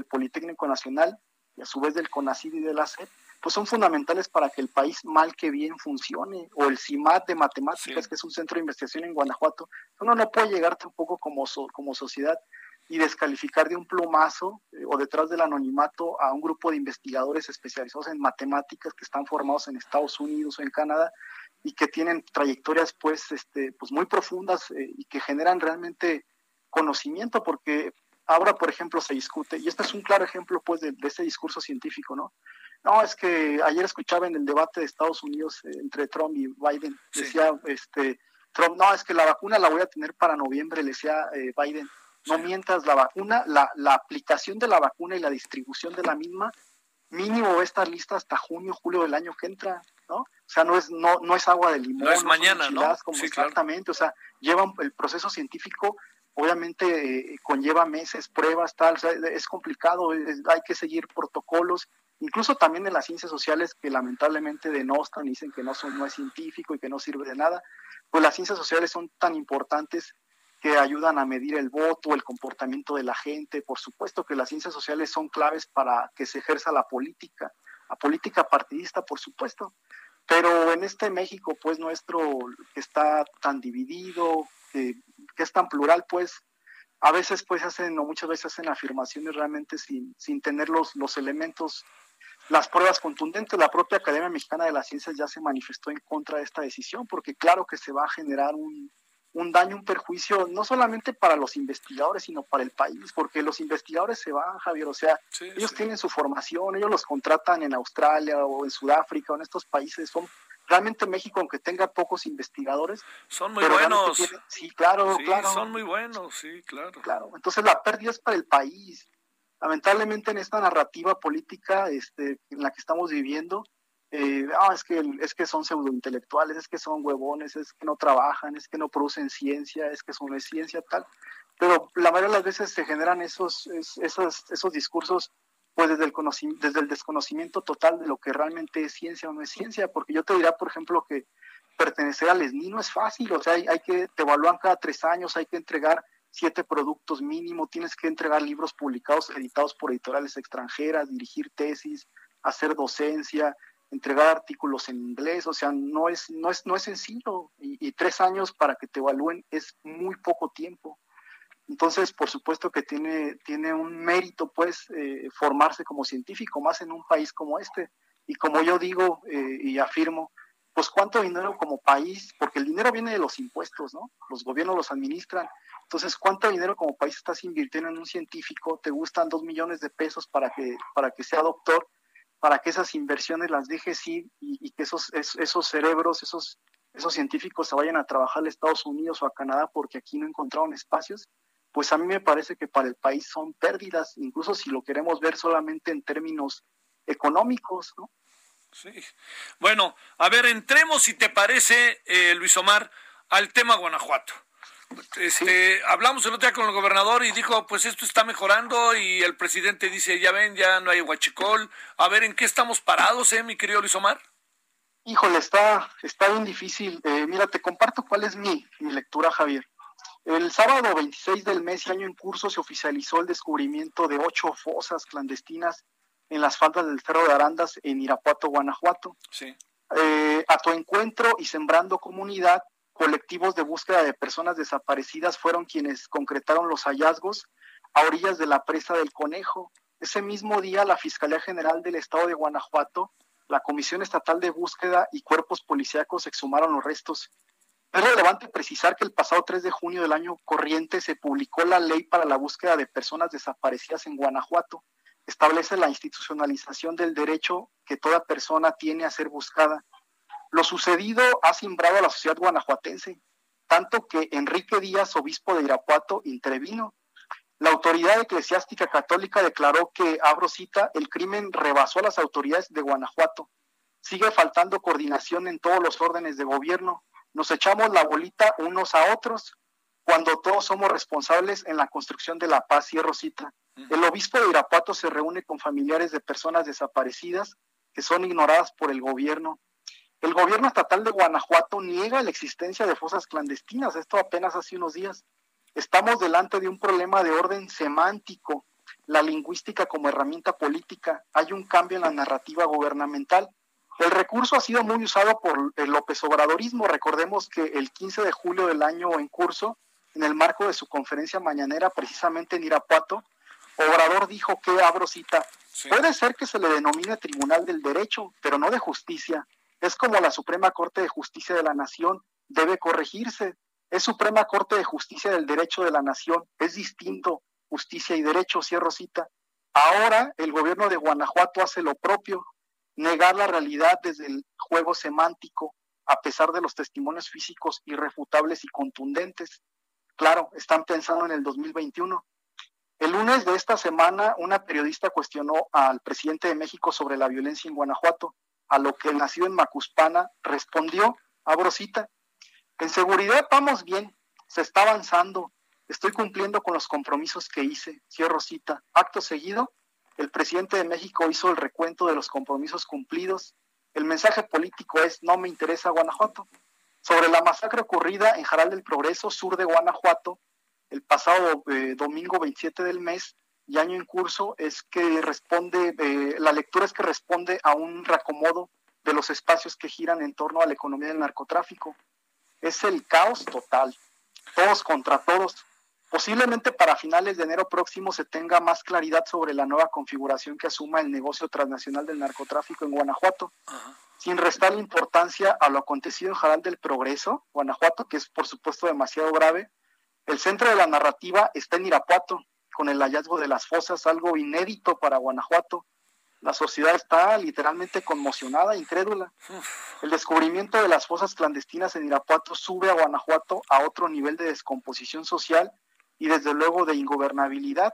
Politécnico Nacional y a su vez del CONACID y de la SED, pues son fundamentales para que el país mal que bien funcione, o el CIMAT de matemáticas, que es un centro de investigación en Guanajuato, uno no puede llegar tampoco como, como sociedad y descalificar de un plumazo eh, o detrás del anonimato a un grupo de investigadores especializados en matemáticas que están formados en Estados Unidos o en Canadá y que tienen trayectorias pues, este, pues muy profundas eh, y que generan realmente conocimiento porque ahora por ejemplo se discute y este es un claro ejemplo pues de, ese discurso científico no no es que ayer escuchaba en el debate de Estados Unidos eh, entre Trump y Biden decía este Trump no es que la vacuna la voy a tener para noviembre le decía Biden no mientras la vacuna, la, la aplicación de la vacuna y la distribución de la misma, mínimo va a estar lista hasta junio, julio del año que entra, ¿no? O sea, no es, no, no es agua de limón. No es mañana, ¿no? Como exactamente, o sea, lleva el proceso científico, obviamente eh, conlleva meses, pruebas, tal, o sea, es complicado, hay que seguir protocolos, incluso también en las ciencias sociales que lamentablemente denostan, dicen que no, son, no es científico y que no sirve de nada, pues las ciencias sociales son tan importantes que ayudan a medir el voto, el comportamiento de la gente. Por supuesto que las ciencias sociales son claves para que se ejerza la política, la política partidista, por supuesto. Pero en este México, pues nuestro, que está tan dividido, que, es tan plural, pues a veces pues hacen, o muchas veces hacen afirmaciones realmente sin, sin tener los, los elementos, las pruebas contundentes. La propia Academia Mexicana de las Ciencias ya se manifestó en contra de esta decisión, porque claro que se va a generar un, un daño, un perjuicio, no solamente para los investigadores, sino para el país, porque los investigadores se van, Javier, o sea, ellos tienen su formación, ellos los contratan en Australia o en Sudáfrica o en estos países, son realmente México, aunque tenga pocos investigadores, son muy buenos. sí, claro, claro. Son muy buenos, sí, claro. Claro, entonces la pérdida es para el país. Lamentablemente en esta narrativa política este, en la que estamos viviendo, eh, ah, es que, es que son pseudointelectuales, es que son huevones, es que no trabajan, es que no producen ciencia, es que eso no es ciencia, tal. Pero la mayoría de las veces se generan esos, esos, esos discursos pues desde el, desconocimiento total de lo que realmente es ciencia o no es ciencia, porque yo te diría, por ejemplo, que pertenecer al ESNI no es fácil, o sea, hay, hay que, te evalúan cada tres años, hay que entregar siete productos mínimo, tienes que entregar libros publicados, editados por editoriales extranjeras, dirigir tesis, hacer docencia, entregar artículos en inglés, o sea, no es, no es, no es sencillo y, tres años para que te evalúen es muy poco tiempo. Entonces, por supuesto que tiene, tiene un mérito, pues, eh, formarse como científico, más en un país como este. Y como yo digo eh, y afirmo, pues cuánto dinero como país, porque el dinero viene de los impuestos, ¿no? Los gobiernos los administran. Entonces, ¿cuánto dinero como país estás invirtiendo en un científico? ¿Te gustan dos millones de pesos para que, para que sea doctor? Para que esas inversiones las dejes ir y, que esos, esos cerebros, esos, esos científicos se vayan a trabajar a Estados Unidos o a Canadá porque aquí no encontraron espacios, pues a mí me parece que para el país son pérdidas, incluso si lo queremos ver solamente en términos económicos, ¿no? Sí. Bueno, a ver, entremos, si te parece, eh, Luis Omar, al tema Guanajuato. Este, Hablamos el otro día con el gobernador y dijo, pues esto está mejorando y el presidente dice, ya ven, ya no hay huachicol. A ver, ¿en qué estamos parados, eh, mi querido Luis Omar? Híjole, está, está bien difícil. Eh, mira, te comparto cuál es mi, mi lectura, Javier. El sábado 26 del mes y año en curso se oficializó el descubrimiento de ocho fosas clandestinas en las faldas del Cerro de Arandas en Irapuato, Guanajuato. Sí. Eh, a tu encuentro y sembrando comunidad, colectivos de búsqueda de personas desaparecidas fueron quienes concretaron los hallazgos a orillas de la presa del Conejo. Ese mismo día, la Fiscalía General del Estado de Guanajuato, la Comisión Estatal de Búsqueda y cuerpos policíacos exhumaron los restos. Es relevante precisar que el pasado 3 de junio del año corriente se publicó la ley para la búsqueda de personas desaparecidas en Guanajuato establece la institucionalización del derecho que toda persona tiene a ser buscada. Lo sucedido ha simbrado a la sociedad guanajuatense, tanto que Enrique Díaz, obispo de Irapuato, intervino. La autoridad eclesiástica católica declaró que, abro cita, el crimen rebasó a las autoridades de Guanajuato. Sigue faltando coordinación en todos los órdenes de gobierno. Nos echamos la bolita unos a otros cuando todos somos responsables en la construcción de la paz, cierro cita. El obispo de Irapuato se reúne con familiares de personas desaparecidas que son ignoradas por el gobierno. El gobierno estatal de Guanajuato niega la existencia de fosas clandestinas, esto apenas hace unos días. Estamos delante de un problema de orden semántico, la lingüística como herramienta política. Hay un cambio en la narrativa gubernamental. El recurso ha sido muy usado por el López Obradorismo. Recordemos que el 15 de julio del año en curso, en el marco de su conferencia mañanera, precisamente en Irapuato, Obrador dijo que, abro cita, puede ser que se le denomine Tribunal del Derecho, pero no de Justicia. Es como la Suprema Corte de Justicia de la Nación, debe corregirse. Es Suprema Corte de Justicia del Derecho de la Nación, es distinto, justicia y derecho, cierro cita. Ahora el gobierno de Guanajuato hace lo propio, negar la realidad desde el juego semántico, a pesar de los testimonios físicos irrefutables y contundentes. Claro, están pensando en el 2021. El lunes de esta semana, una periodista cuestionó al presidente de México sobre la violencia en Guanajuato, a lo que el nacido en Macuspana respondió, abro cita, en seguridad vamos bien, se está avanzando, estoy cumpliendo con los compromisos que hice, cierro cita. Acto seguido, el presidente de México hizo el recuento de los compromisos cumplidos. El mensaje político es no me interesa Guanajuato. Sobre la masacre ocurrida en Jaral del Progreso, sur de Guanajuato, el pasado eh, domingo 27 del mes y año en curso es que responde, eh, la lectura es que responde a un reacomodo de los espacios que giran en torno a la economía del narcotráfico. Es el caos total, todos contra todos. Posiblemente para finales de enero próximo se tenga más claridad sobre la nueva configuración que asuma el negocio transnacional del narcotráfico en Guanajuato, sin restar importancia a lo acontecido en Jaral del Progreso, Guanajuato, que es por supuesto demasiado grave, el centro de la narrativa está en Irapuato, con el hallazgo de las fosas, algo inédito para Guanajuato. La sociedad está literalmente conmocionada, incrédula. El descubrimiento de las fosas clandestinas en Irapuato sube a Guanajuato a otro nivel de descomposición social y desde luego de ingobernabilidad.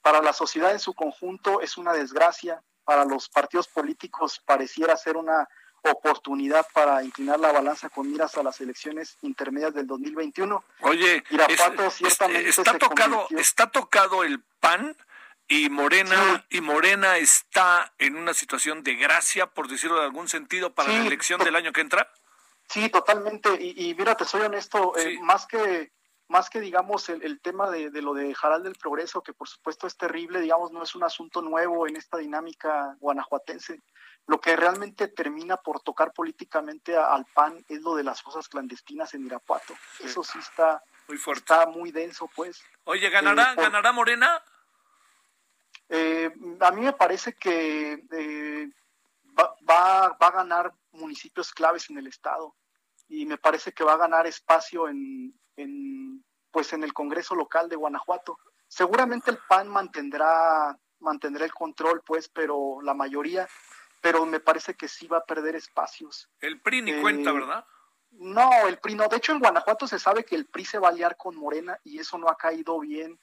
Para la sociedad en su conjunto es una desgracia, para los partidos políticos pareciera ser una oportunidad para inclinar la balanza con miras a las elecciones intermedias del 2021. Oye, ciertamente está tocado, está tocado el PAN y Morena y Morena está en una situación de gracia, por decirlo de algún sentido, para la elección del año que entra. Sí, totalmente. Y, y mira, te soy honesto, eh, más que más que digamos el, el tema de, de, lo de Jaral del Progreso, que por supuesto es terrible, digamos, no es un asunto nuevo en esta dinámica guanajuatense. Lo que realmente termina por tocar políticamente al PAN es lo de las fosas clandestinas en Irapuato. Eso sí está Muy fuerte. Está muy denso, pues. Oye, ¿ganará, Eh, por- ¿ganará Morena? Eh, a mí me parece que eh, va, va, va a ganar municipios claves en el estado y me parece que va a ganar espacio en, en pues en el Congreso local de Guanajuato. Seguramente el PAN mantendrá mantendrá el control, pues, pero la mayoría, pero me parece que sí va a perder espacios. El PRI ni eh, cuenta, ¿verdad? No, el PRI no. De hecho, en Guanajuato se sabe que el PRI se va a aliar con Morena y eso no ha caído bien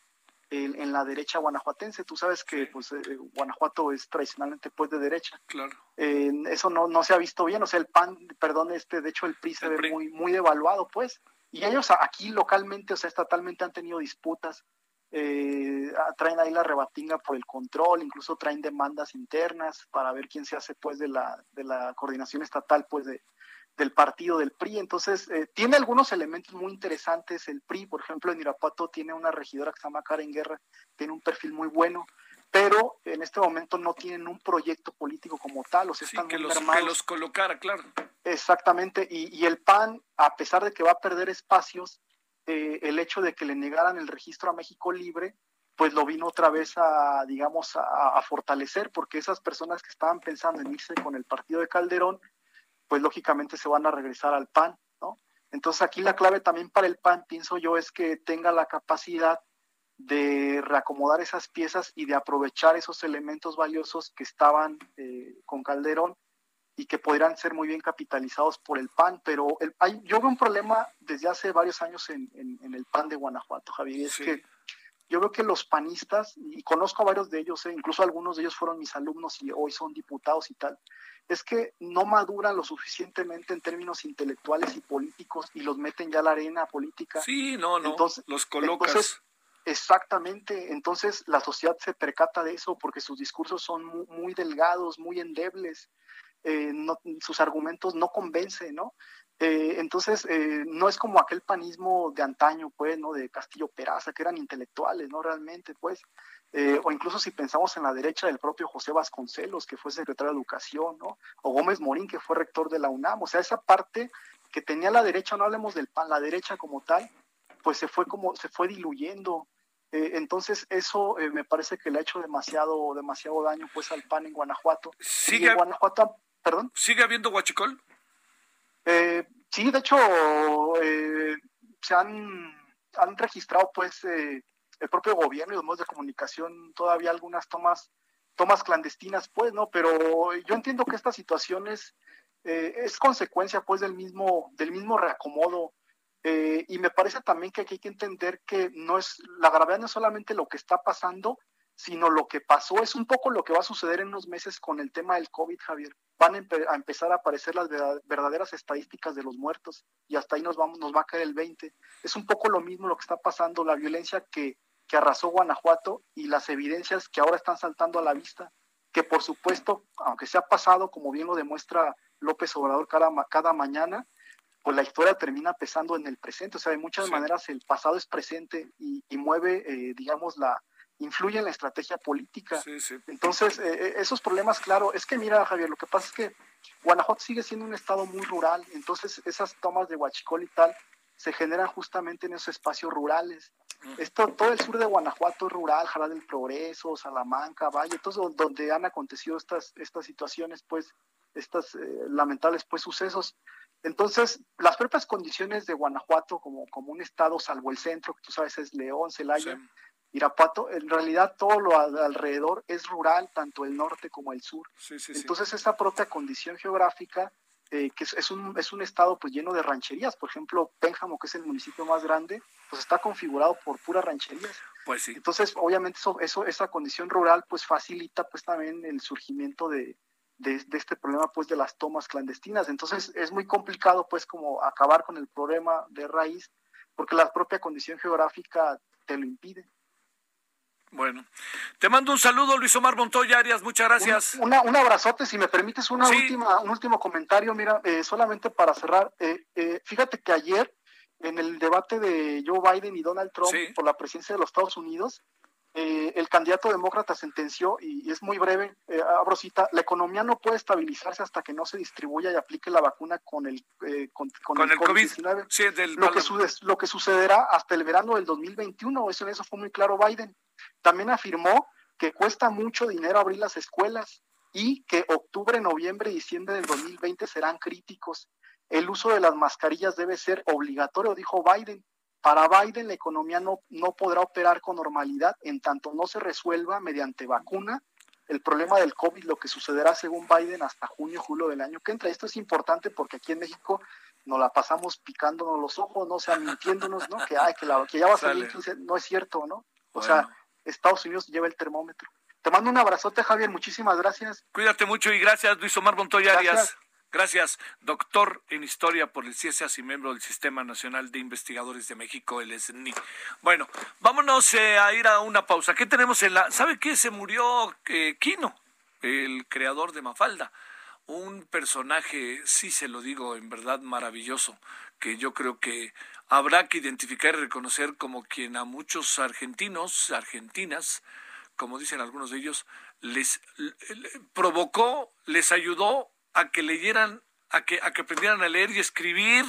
en, en la derecha guanajuatense. Tú sabes que pues eh, Guanajuato es tradicionalmente pues de derecha. Claro. Eh, eso no, no se ha visto bien. O sea, el PAN, perdón, este, de hecho el PRI se El ve PRI. muy, muy devaluado, pues. Y ellos aquí localmente, o sea, estatalmente han tenido disputas. Eh, traen ahí la rebatinga por el control, incluso traen demandas internas para ver quién se hace pues de la, de la coordinación estatal pues de, del partido del PRI. Entonces, eh, tiene algunos elementos muy interesantes el PRI. Por ejemplo, en Irapuato tiene una regidora que se llama Karen Guerra, tiene un perfil muy bueno, pero en este momento no tienen un proyecto político como tal, o sea, Sí, están que muy los, que los colocara, claro. Exactamente, y, y el PAN, a pesar de que va a perder espacios, eh, el hecho de que le negaran el registro a México Libre, pues lo vino otra vez a, digamos, a, a fortalecer, porque esas personas que estaban pensando en irse con el partido de Calderón, pues lógicamente se van a regresar al PAN, ¿no? Entonces aquí la clave también para el PAN, pienso yo, es que tenga la capacidad de reacomodar esas piezas y de aprovechar esos elementos valiosos que estaban eh, con Calderón y que podrían ser muy bien capitalizados por el PAN, pero el, hay, yo veo un problema desde hace varios años en, en, en el PAN de Guanajuato, Javier, y es Sí. que yo veo que los panistas, y conozco a varios de ellos, eh, incluso algunos de ellos fueron mis alumnos y hoy son diputados y tal, es que no maduran lo suficientemente en términos intelectuales y políticos y los meten ya a la arena política. Sí, no, no. Entonces- los colocas. entonces, Exactamente, entonces la sociedad se percata de eso porque sus discursos son muy, muy delgados, muy endebles, eh, sus argumentos no convencen, ¿no? Eh, entonces, eh, no es como aquel panismo de antaño, pues, ¿no? De Castillo Peraza, que eran intelectuales, ¿no? Realmente, pues. Eh, o incluso si pensamos en la derecha del propio José Vasconcelos, que fue secretario de Educación, ¿no? O Gómez Morín, que fue rector de la UNAM. O sea, esa parte que tenía la derecha, no hablemos del PAN, la derecha como tal, pues se fue como, se fue diluyendo. Eh, entonces, eso eh, me parece que le ha hecho demasiado, demasiado daño, pues, al PAN en Guanajuato. Y ¿Sigue, en Guanajuato, perdón. ¿Sigue habiendo huachicol? Eh, sí, de hecho, eh, se han, han registrado, pues, eh, el propio gobierno y los medios de comunicación todavía algunas tomas, tomas clandestinas, pues, ¿no? Pero yo entiendo que esta situación es, eh, es consecuencia, pues, del mismo, del mismo reacomodo. Eh, y me parece también que aquí hay que entender que no es, la gravedad no es solamente lo que está pasando, sino lo que pasó, es un poco lo que va a suceder en unos meses con el tema del COVID, Javier. Van a, empe- empezar a aparecer las verda- verdaderas estadísticas de los muertos y hasta ahí nos, vamos, nos va a caer el 20. Es un poco lo mismo lo que está pasando, la violencia que, que arrasó Guanajuato y las evidencias que ahora están saltando a la vista, que por supuesto, aunque se ha pasado, como bien lo demuestra López Obrador cada, cada mañana, pues la historia termina pesando en el presente. O sea, de muchas Sí. maneras el pasado es presente y, y mueve, eh, digamos, la influye en la estrategia política. Sí, sí. Entonces, eh, eh, esos problemas, claro, es que mira, Javier, lo que pasa es que Guanajuato sigue siendo un estado muy rural, entonces esas tomas de Huachicol y tal se generan justamente en esos espacios rurales. Esto, todo el sur de Guanajuato es rural, Jara del Progreso, Salamanca, Valle, entonces do- donde han acontecido estas, estas situaciones, pues, estas eh, lamentables pues sucesos. Entonces, las propias condiciones de Guanajuato como, como un estado, salvo el centro, que tú sabes es León, Celaya, Sí. Irapuato, en realidad todo lo al- alrededor es rural, tanto el norte como el sur. Sí, sí, sí. Entonces esa propia condición geográfica, eh, que es, es un, es un estado pues lleno de rancherías, por ejemplo, Pénjamo, que es el municipio más grande, pues está configurado por puras rancherías. Pues sí. Entonces, obviamente eso, eso, esa condición rural pues facilita pues también el surgimiento de, de, de este problema pues de las tomas clandestinas. Entonces es muy complicado pues como acabar con el problema de raíz, porque la propia condición geográfica te lo impide. Bueno. Te mando un saludo, Luis Omar Montoya Arias. Muchas gracias. Un, una- un abrazote, si me permites una Sí. última, un último comentario, mira, eh, solamente para cerrar. eh, eh, fíjate que ayer, en el debate de Joe Biden y Donald Trump Sí. por la presidencia de los Estados Unidos, eh, el candidato demócrata sentenció, y, es muy breve, eh, abro cita, la economía no puede estabilizarse hasta que no se distribuya y aplique la vacuna con el, eh, con, el, COVID-19. Sí, lo, que lo que sucederá hasta el verano del 2021, eso, eso fue muy claro Biden. También afirmó que cuesta mucho dinero abrir las escuelas y que octubre, noviembre y diciembre del 2020 serán críticos. El uso de las mascarillas debe ser obligatorio, dijo Biden. Para Biden la economía no, no podrá operar con normalidad en tanto no se resuelva mediante vacuna el problema del COVID, lo que sucederá según Biden hasta junio, julio del año que entra. Esto es importante porque aquí en México nos la pasamos picándonos los ojos, no o sea, mintiéndonos, ¿no? Que, ay, que, la, que ya va a salir no es cierto, ¿no? O sea, Estados Unidos lleva el termómetro. Te mando un abrazote, Javier, muchísimas gracias. Cuídate mucho y gracias, Luis Omar Montoya Arias. Gracias, doctor en historia por el CIESAS y miembro del Sistema Nacional de Investigadores de México, el SNI. Bueno, vámonos eh, a ir a una pausa. ¿Qué tenemos en la... ¿Sabe qué? Se murió eh, Kino, el creador de Mafalda. Un personaje, sí se lo digo, en verdad maravilloso, que yo creo que habrá que identificar y reconocer como quien a muchos argentinos, argentinas, como dicen algunos de ellos, les provocó, les ayudó a que leyeran, a que, a que aprendieran a leer y escribir.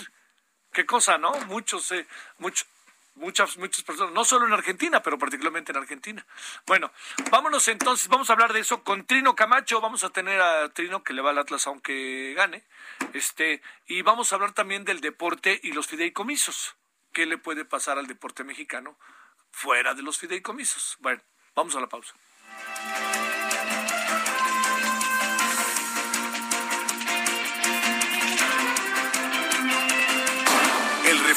Qué cosa, ¿no? Muchos, eh, muchos, muchas, muchas personas, no solo en Argentina, pero particularmente en Argentina. Bueno, vámonos entonces, vamos a hablar de eso con Trino Camacho, vamos a tener a Trino que le va al Atlas aunque gane, este, y vamos a hablar también del deporte y los fideicomisos. ¿Qué le puede pasar al deporte mexicano fuera de los fideicomisos? Bueno, vamos a la pausa.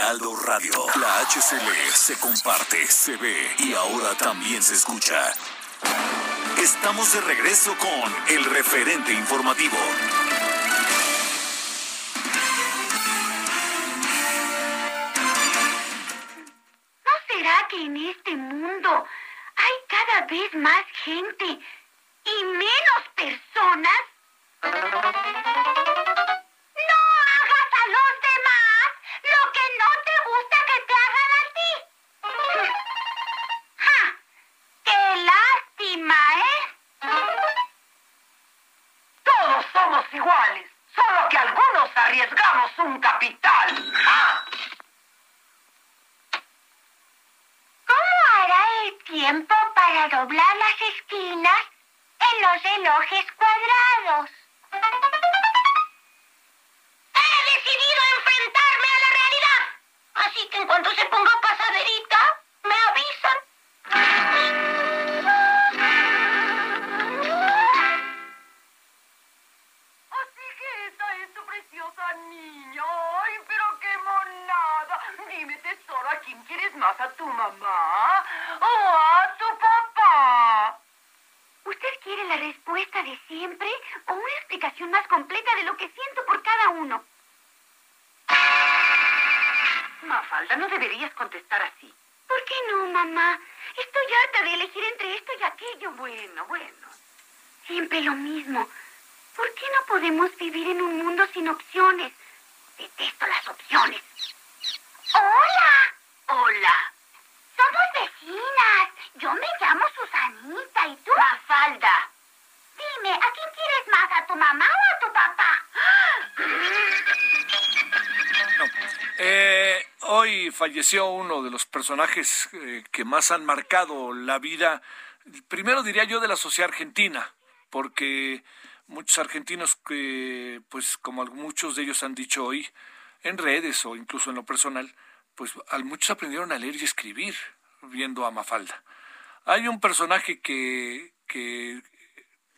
Heraldo Radio. La HCL se comparte, se ve y ahora también se escucha. Estamos de regreso con el referente informativo. ¿No será que en este mundo hay cada vez más gente y menos personas? Personajes eh, que más han marcado la vida, primero diría yo, de la sociedad argentina, porque muchos argentinos que, pues como muchos de ellos han dicho hoy, en redes o incluso en lo personal, pues muchos aprendieron a leer y escribir viendo a Mafalda. Hay un personaje que, que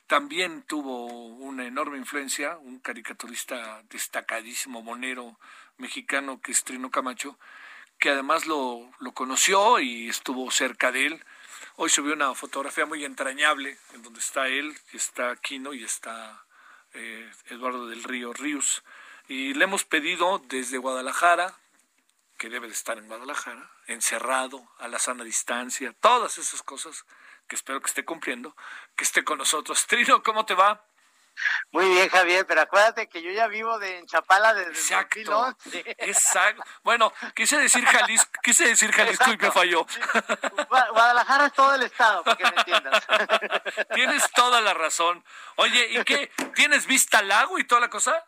también tuvo una enorme influencia, un caricaturista destacadísimo, monero mexicano que es Trino Camacho, que además lo, lo conoció y estuvo cerca de él. hoy subió una fotografía muy entrañable en donde está él, está Quino y está eh, Eduardo del Río Ríos. Y le hemos pedido desde Guadalajara, que debe de estar en Guadalajara, encerrado, a la sana distancia, todas esas cosas que espero que esté cumpliendo, que esté con nosotros. Trino, ¿cómo te va? Muy bien, Javier, pero acuérdate que yo ya vivo de en Chapala desde Exacto. Exacto. Bueno, quise decir Jalisco, quise decir Jalisco y me falló. Guadalajara es todo el estado, para que me entiendas. Tienes toda la razón. Oye, ¿y qué? ¿Tienes vista al lago y toda la cosa?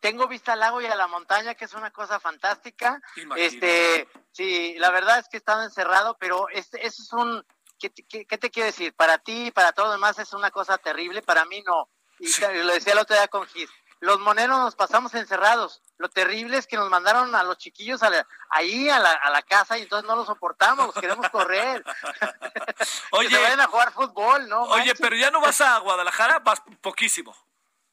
Tengo vista al lago y a la montaña, que es una cosa fantástica. Este, sí, la verdad es que he estado encerrado, pero este, eso es un, ¿qué, qué, te quiero decir? Para ti y para todo lo demás es una cosa terrible, para mí no y lo decía el otro día con Gis, los moneros nos pasamos encerrados. Lo terrible es que nos mandaron a los chiquillos ahí a la, a la, casa y entonces no lo soportamos, queremos correr. Oye, que vayan a jugar fútbol, ¿no? Oye, pero ya no vas a Guadalajara, vas poquísimo.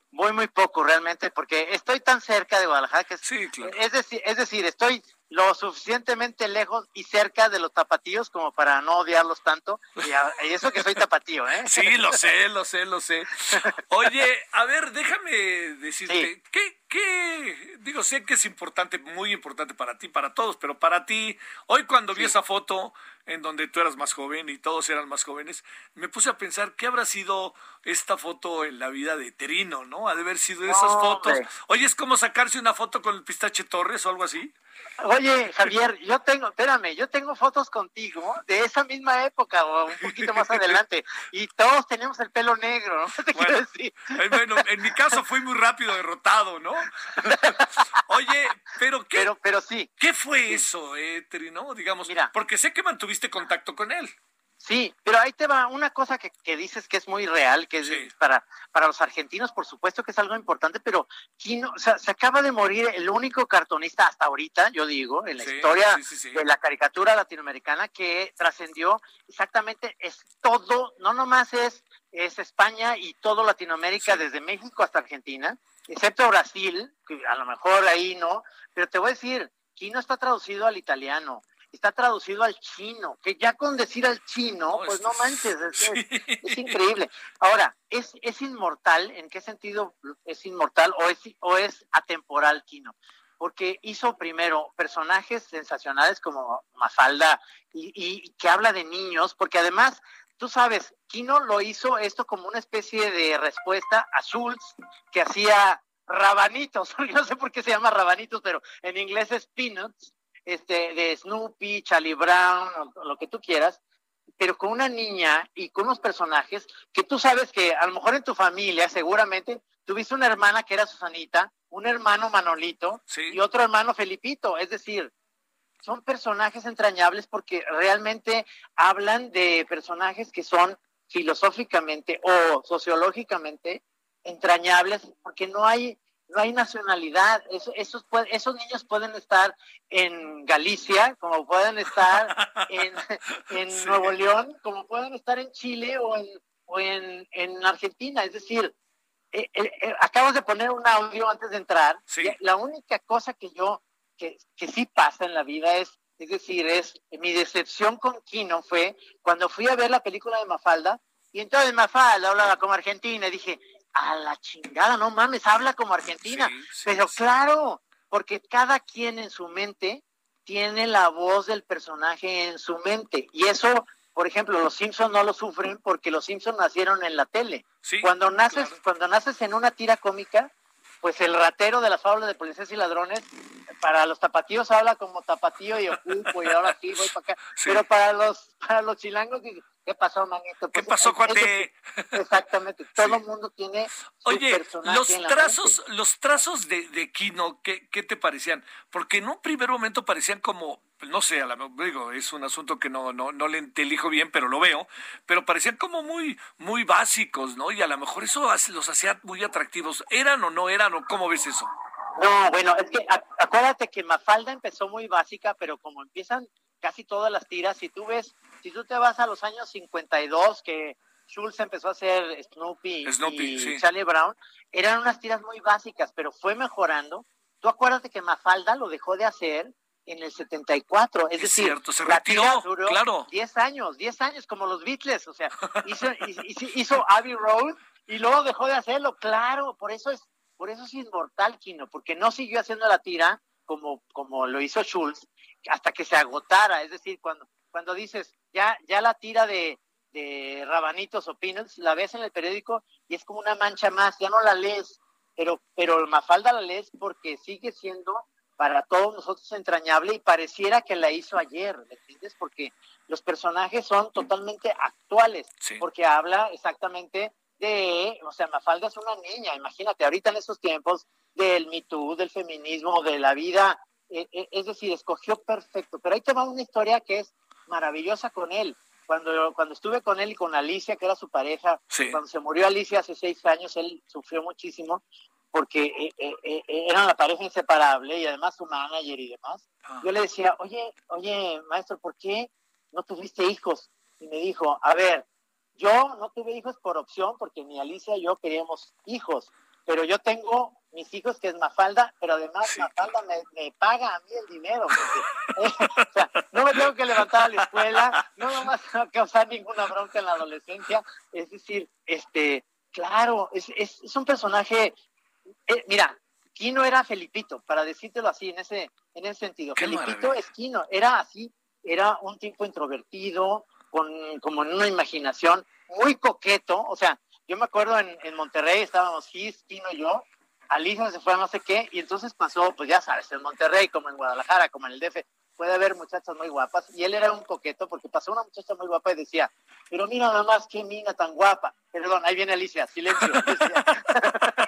Voy muy poco realmente porque estoy tan cerca de Guadalajara que sí, claro. es decir, es decir, estoy lo suficientemente lejos y cerca de los tapatíos como para no odiarlos tanto. Y, eso que soy tapatío, ¿eh? Sí, lo sé, lo sé, lo sé. Oye, a ver, déjame decirte, ¿qué, ¿qué? Digo, sé que es importante, muy importante para ti, para todos, pero para ti, hoy cuando vi esa foto en donde tú eras más joven y todos eran más jóvenes, me puse a pensar qué habrá sido esta foto en la vida de Terino, ¿no? Ha de haber sido esas fotos. Oye, es como sacarse una foto con el Pistache Torres o algo así. Oye, Javier, yo tengo, espérame, yo tengo fotos contigo de esa misma época o un poquito más adelante y todos tenemos el pelo negro, ¿no? ¿Te bueno, decir? Eh, bueno, en mi caso fui muy rápido derrotado, ¿no? Oye, pero ¿qué? Pero, pero sí. ¿Qué fue eso, eh, no? Digamos, Mira, porque sé que mantuviste contacto con él. Sí, pero ahí te va una cosa que, que dices que es muy real, que es para, para los argentinos, por supuesto que es algo importante, pero Kino, o sea, se acaba de morir el único cartonista hasta ahorita, yo digo, en la historia de la caricatura latinoamericana que trascendió exactamente, es todo, no nomás es, es España y todo Latinoamérica, desde México hasta Argentina, excepto Brasil, que a lo mejor ahí no, pero te voy a decir, Kino está traducido al italiano, está traducido al chino, que ya con decir al chino, pues no manches, es, increíble. Ahora, ¿es, ¿es inmortal? ¿En qué sentido es inmortal o es, o es atemporal Kino? Porque hizo primero personajes sensacionales como Mafalda y, y que habla de niños, porque además tú sabes, Kino lo hizo esto como una especie de respuesta a Schultz, que hacía rabanitos, no sé por qué se llama rabanitos, pero en inglés es peanuts, este, de Snoopy, Charlie Brown, o, lo que tú quieras, pero con una niña y con unos personajes que tú sabes que a lo mejor en tu familia seguramente tuviste una hermana que era Susanita, un hermano Manolito y otro hermano Felipito, es decir, son personajes entrañables porque realmente hablan de personajes que son filosóficamente o sociológicamente entrañables porque no hay no hay nacionalidad. esos, esos niños pueden estar en Galicia, como pueden estar en, Nuevo León, como pueden estar en Chile o en, o en, en Argentina. Es decir, eh, eh, eh, acabas de poner un audio antes de entrar. La única cosa que yo, que, que sí pasa en la vida es, es decir, es mi decepción con Kino fue cuando fui a ver la película de Mafalda y entonces Mafalda hablaba como argentina y dije, a la chingada, no mames, habla como Argentina. Pero claro, porque cada quien en su mente tiene la voz del personaje en su mente. Y eso, por ejemplo, los Simpsons no lo sufren porque los Simpsons nacieron en la tele. cuando naces, cuando naces en una tira cómica, pues el ratero de las fábulas de policías y ladrones, para los tapatíos habla como tapatío y ocupo y ahora sí voy para acá. Pero para los, para los chilangos ¿Qué pasó, manito? ¿Qué pues, pasó, cuate? Exactamente. Todo el mundo tiene su Oye, los trazos, los trazos de, de Kino, ¿qué, ¿qué, te parecían? Porque en un primer momento parecían como, no sé, a la, digo, es un asunto que no, no, no le elijo bien, pero lo veo, pero parecían como muy, muy básicos, ¿no? Y a lo mejor eso los hacía muy atractivos. ¿Eran o no eran o cómo ves eso? No, bueno, es que acuérdate que Mafalda empezó muy básica, pero como empiezan casi todas las tiras, si tú ves si tú te vas a los años 52, que Schultz empezó a hacer Snoopy, y Charlie Brown, eran unas tiras muy básicas, pero fue mejorando. Tú acuérdate que Mafalda lo dejó de hacer en el 74. Es, Es decir, cierto, se retiró, duró claro. 10 años, 10 años como los Beatles, o sea, hizo, hizo, hizo Abbey Road y luego dejó de hacerlo, claro, por eso es, por eso es inmortal Kino, porque no siguió haciendo la tira como, como lo hizo Schultz hasta que se agotara, es decir, cuando, cuando dices, ya, ya la tira de, de rabanitos o peanuts, la ves en el periódico y es como una mancha más, ya no la lees, pero, pero Mafalda la lees porque sigue siendo para todos nosotros entrañable y pareciera que la hizo ayer, ¿me entiendes? Porque los personajes son totalmente actuales, Sí. porque habla exactamente de, o sea, Mafalda es una niña, imagínate, ahorita en estos tiempos del Me Too, del feminismo, de la vida, eh, eh, es decir, escogió perfecto, pero ahí te va una historia que es maravillosa con él. Cuando, cuando estuve con él y con Alicia, que era su pareja, Sí. cuando se murió Alicia hace seis años, él sufrió muchísimo porque eh, eh, eh, eran la pareja inseparable y además su manager y demás. Yo le decía, oye, oye, maestro, ¿por qué no tuviste hijos? Y me dijo, a ver, yo no tuve hijos por opción porque ni Alicia y yo queríamos hijos, pero yo tengo mis hijos que es Mafalda, pero además Sí, Mafalda me, me paga a mí el dinero. porque, o sea, no me tengo que levantar a la escuela, no me vas a causar ninguna bronca en la adolescencia. Es decir, este, claro, es, es, es un personaje, eh, mira, Kino era Felipito, para decírtelo así, en ese, en ese sentido. Qué Felipito maravilla. es Kino, era así, era un tipo introvertido, con como en una imaginación, muy coqueto, o sea, yo me acuerdo en, en Monterrey estábamos Gis, Kino y yo, Alicia se fue a no sé qué, y entonces pasó, pues ya sabes, en Monterrey, como en Guadalajara, como en el DF, puede haber muchachas muy guapas, y él era un coqueto porque pasó una muchacha muy guapa y decía, pero mira nada más qué mina tan guapa. Perdón, ahí viene Alicia, silencio. decía.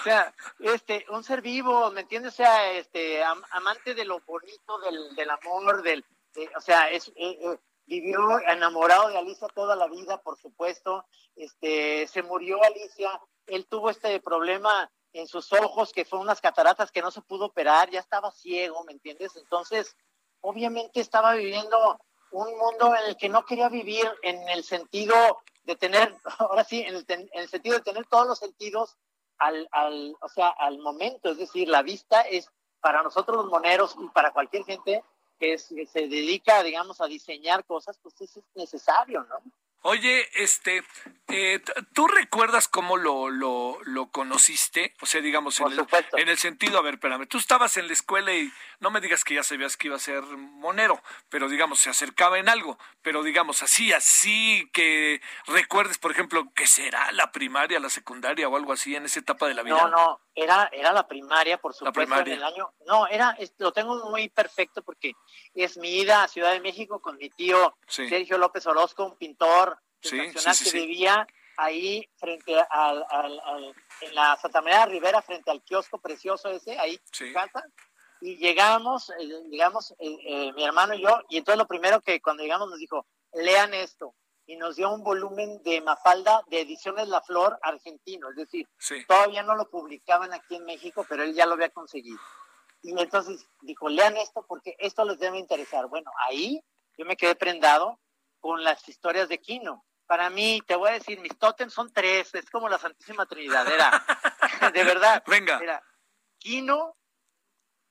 o sea, este, un ser vivo, ¿me entiendes? O sea, este, am- amante de lo bonito, del, del amor, del, de- o sea, eh, eh, vivió enamorado de Alicia toda la vida, por supuesto. Este, se murió Alicia, él tuvo este problema en sus ojos, que fue unas cataratas que no se pudo operar, ya estaba ciego, ¿me entiendes? Entonces, obviamente estaba viviendo un mundo en el que no quería vivir en el sentido de tener, ahora sí, en el, ten- en el sentido de tener todos los sentidos al, al, o sea, al momento, es decir, la vista es para nosotros los moneros y para cualquier gente que, se dedica, digamos, a diseñar cosas, pues eso es necesario, ¿no? Oye, este, eh, ¿tú recuerdas cómo lo, lo, lo conociste? O sea, digamos, en el, supuesto. en el sentido, a ver, espérame, tú estabas en la escuela y no me digas que ya sabías que iba a ser monero, pero digamos, se acercaba en algo, pero digamos, así, así que recuerdes, por ejemplo, que será la primaria, la secundaria o algo así en esa etapa de la vida. No, no, era, era la primaria, por supuesto, primaria. en el año. No, era, lo tengo muy perfecto porque es mi ida a Ciudad de México con mi tío Sí. Sergio López Orozco, un pintor sensacional sí, sí, que sí. vivía ahí frente al, al- al- en la Santa María de Rivera, frente al kiosco precioso ese, ahí en casa. Y llegamos, eh, llegamos eh, eh, mi hermano y yo, y entonces lo primero que cuando llegamos nos dijo, lean esto. Y nos dio un volumen de Mafalda de Ediciones La Flor argentino, es decir, todavía no lo publicaban aquí en México, pero él ya lo había conseguido. Y entonces dijo, lean esto porque esto les debe interesar. Bueno, ahí yo me quedé prendado con las historias de Kino. Para mí, te voy a decir, mis tótems son tres, es como la Santísima Trinidad, era, de verdad. Venga. Era Kino,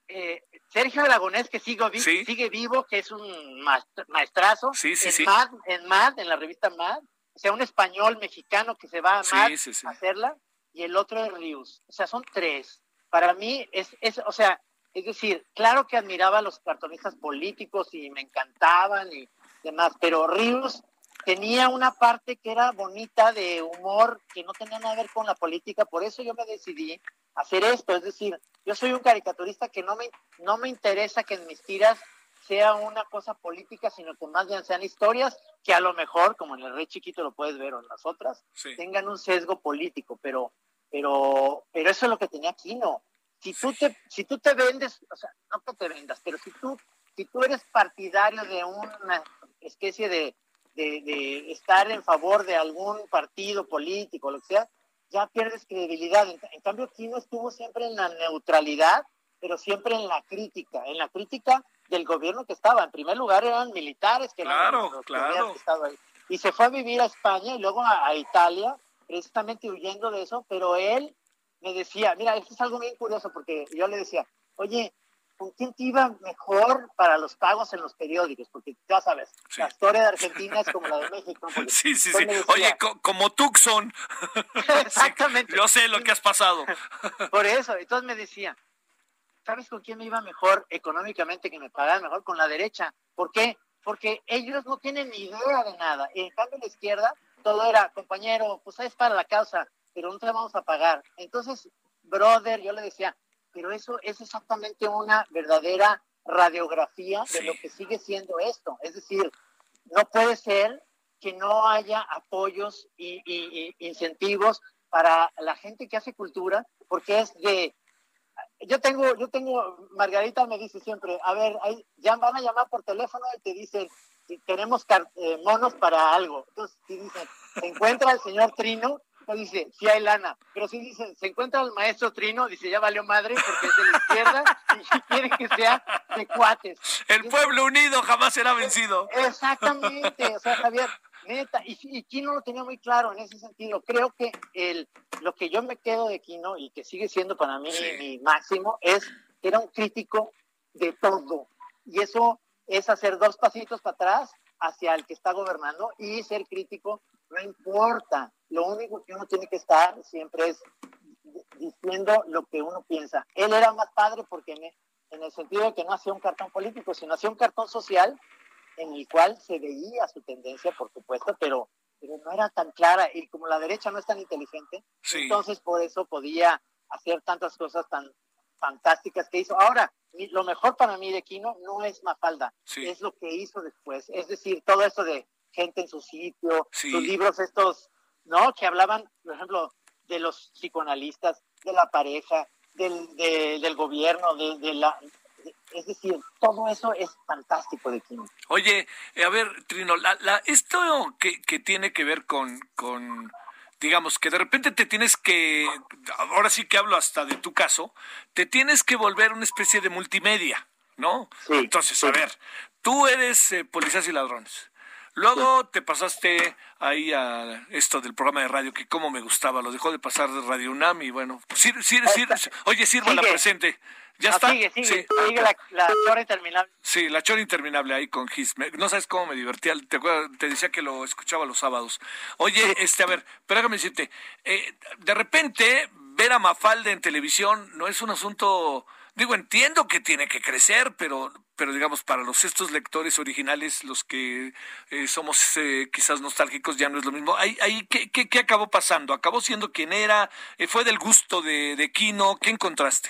eh, Sergio Aragonés, que vi- Sí. sigue vivo, que es un maest- maestrazo, Sí, sí, en, sí. Mad, en Mad, en la revista Mad, o sea, un español mexicano que se va a Mad a hacerla, y el otro es Rius. O sea, son tres. Para mí, es, es, o sea, es decir, claro que admiraba a los cartonistas políticos y me encantaban y demás, pero Rius tenía una parte que era bonita de humor que no tenía nada que ver con la política, por eso yo me decidí hacer esto, es decir, yo soy un caricaturista que no me, no me interesa que en mis tiras sea una cosa política, sino que más bien sean historias que a lo mejor, como en el Rey Chiquito lo puedes ver o en las otras, Sí. tengan un sesgo político, pero, pero, pero eso es lo que tenía Kino. Si tú te, si tú te vendes, o sea, no que te vendas, pero si tú, si tú eres partidario de una especie de, de, de estar en favor de algún partido político, lo que sea, ya pierdes credibilidad. En, en cambio, Kino estuvo siempre en la neutralidad, pero siempre en la crítica, en la crítica del gobierno que estaba. En primer lugar eran militares que eran Claro, los que claro. habían estado ahí. Y se fue a vivir a España y luego a, a Italia, precisamente huyendo de eso, pero él me decía, mira, esto es algo bien curioso porque yo le decía, oye, ¿con quién te iba mejor para los pagos en los periódicos? Porque ya sabes, la historia de Argentina es como la de México. Sí, sí, sí. Oye, como Tucson. Exactamente. yo sé lo que has pasado. Por eso, entonces me decía, ¿sabes con quién me iba mejor económicamente, que me pagaba mejor? Con la derecha. ¿Por qué? Porque ellos no tienen ni idea de nada. En cambio, la izquierda, todo era, compañero, pues es para la causa, pero no te vamos a pagar. Entonces, brother, yo le decía, pero eso es exactamente una verdadera radiografía de lo que sigue siendo esto. Es decir, no puede ser que no haya apoyos y, incentivos para la gente que hace cultura, porque es de yo tengo, yo tengo, Margarita me dice siempre, a ver, ya van a llamar por teléfono y te dicen, tenemos eh, monos para algo. Entonces, si dicen, se encuentra el señor Trino, dice, sí hay lana. Pero si dice, se encuentra el maestro Trino, dice, ya valió madre porque es de la izquierda y quiere que sea de cuates. El pueblo unido jamás será vencido. Exactamente, o sea, Javier, neta, y, y Kino lo tenía muy claro en ese sentido. Creo que el, lo que yo me quedo de Kino y que sigue siendo para mí mi máximo es que era un crítico de todo. Y eso es hacer dos pasitos para atrás hacia el que está gobernando y ser crítico no importa. Lo único que uno tiene que estar siempre es diciendo lo que uno piensa. Él era más padre porque en el sentido de que no hacía un cartón político, sino hacía un cartón social en el cual se veía su tendencia, por supuesto, pero, pero no era tan clara. Y como la derecha no es tan inteligente, entonces por eso podía hacer tantas cosas tan fantásticas que hizo. Ahora, lo mejor para mí de Kino no es Mafalda, es lo que hizo después. Es decir, todo eso de gente en su sitio, sus libros estos, ¿no? Que hablaban, por ejemplo, de los psicoanalistas, de la pareja, del, del gobierno, de, la... es decir, todo eso es fantástico de Kim. Oye, eh, a ver, Trino, la, la, esto que, que tiene que ver con, con digamos que de repente te tienes que, ahora sí que hablo hasta de tu caso, te tienes que volver una especie de multimedia, ¿no? Entonces, a ver, tú eres eh, policías y ladrones. Luego te pasaste ahí a esto del programa de radio que como me gustaba, lo dejó de pasar de Radio UNAM y bueno, sir, sir, oye, sirva la presente. ¿Ya está? Sigue, sigue, sigue la, chora interminable. Sí, la chora interminable ahí con Gis. No sabes cómo me divertía. Te, te, decía que lo escuchaba los sábados. Oye, este, a ver, pero déjame decirte, eh, de repente ver a Mafalda en televisión no es un asunto Digo, entiendo que tiene que crecer, pero, pero digamos, para los estos lectores originales, los que eh, somos eh, quizás nostálgicos, ya no es lo mismo. Ahí, ahí ¿qué, qué, acabó pasando? ¿Acabó siendo quien era? Eh, ¿Fue del gusto de, de Kino? ¿Qué encontraste?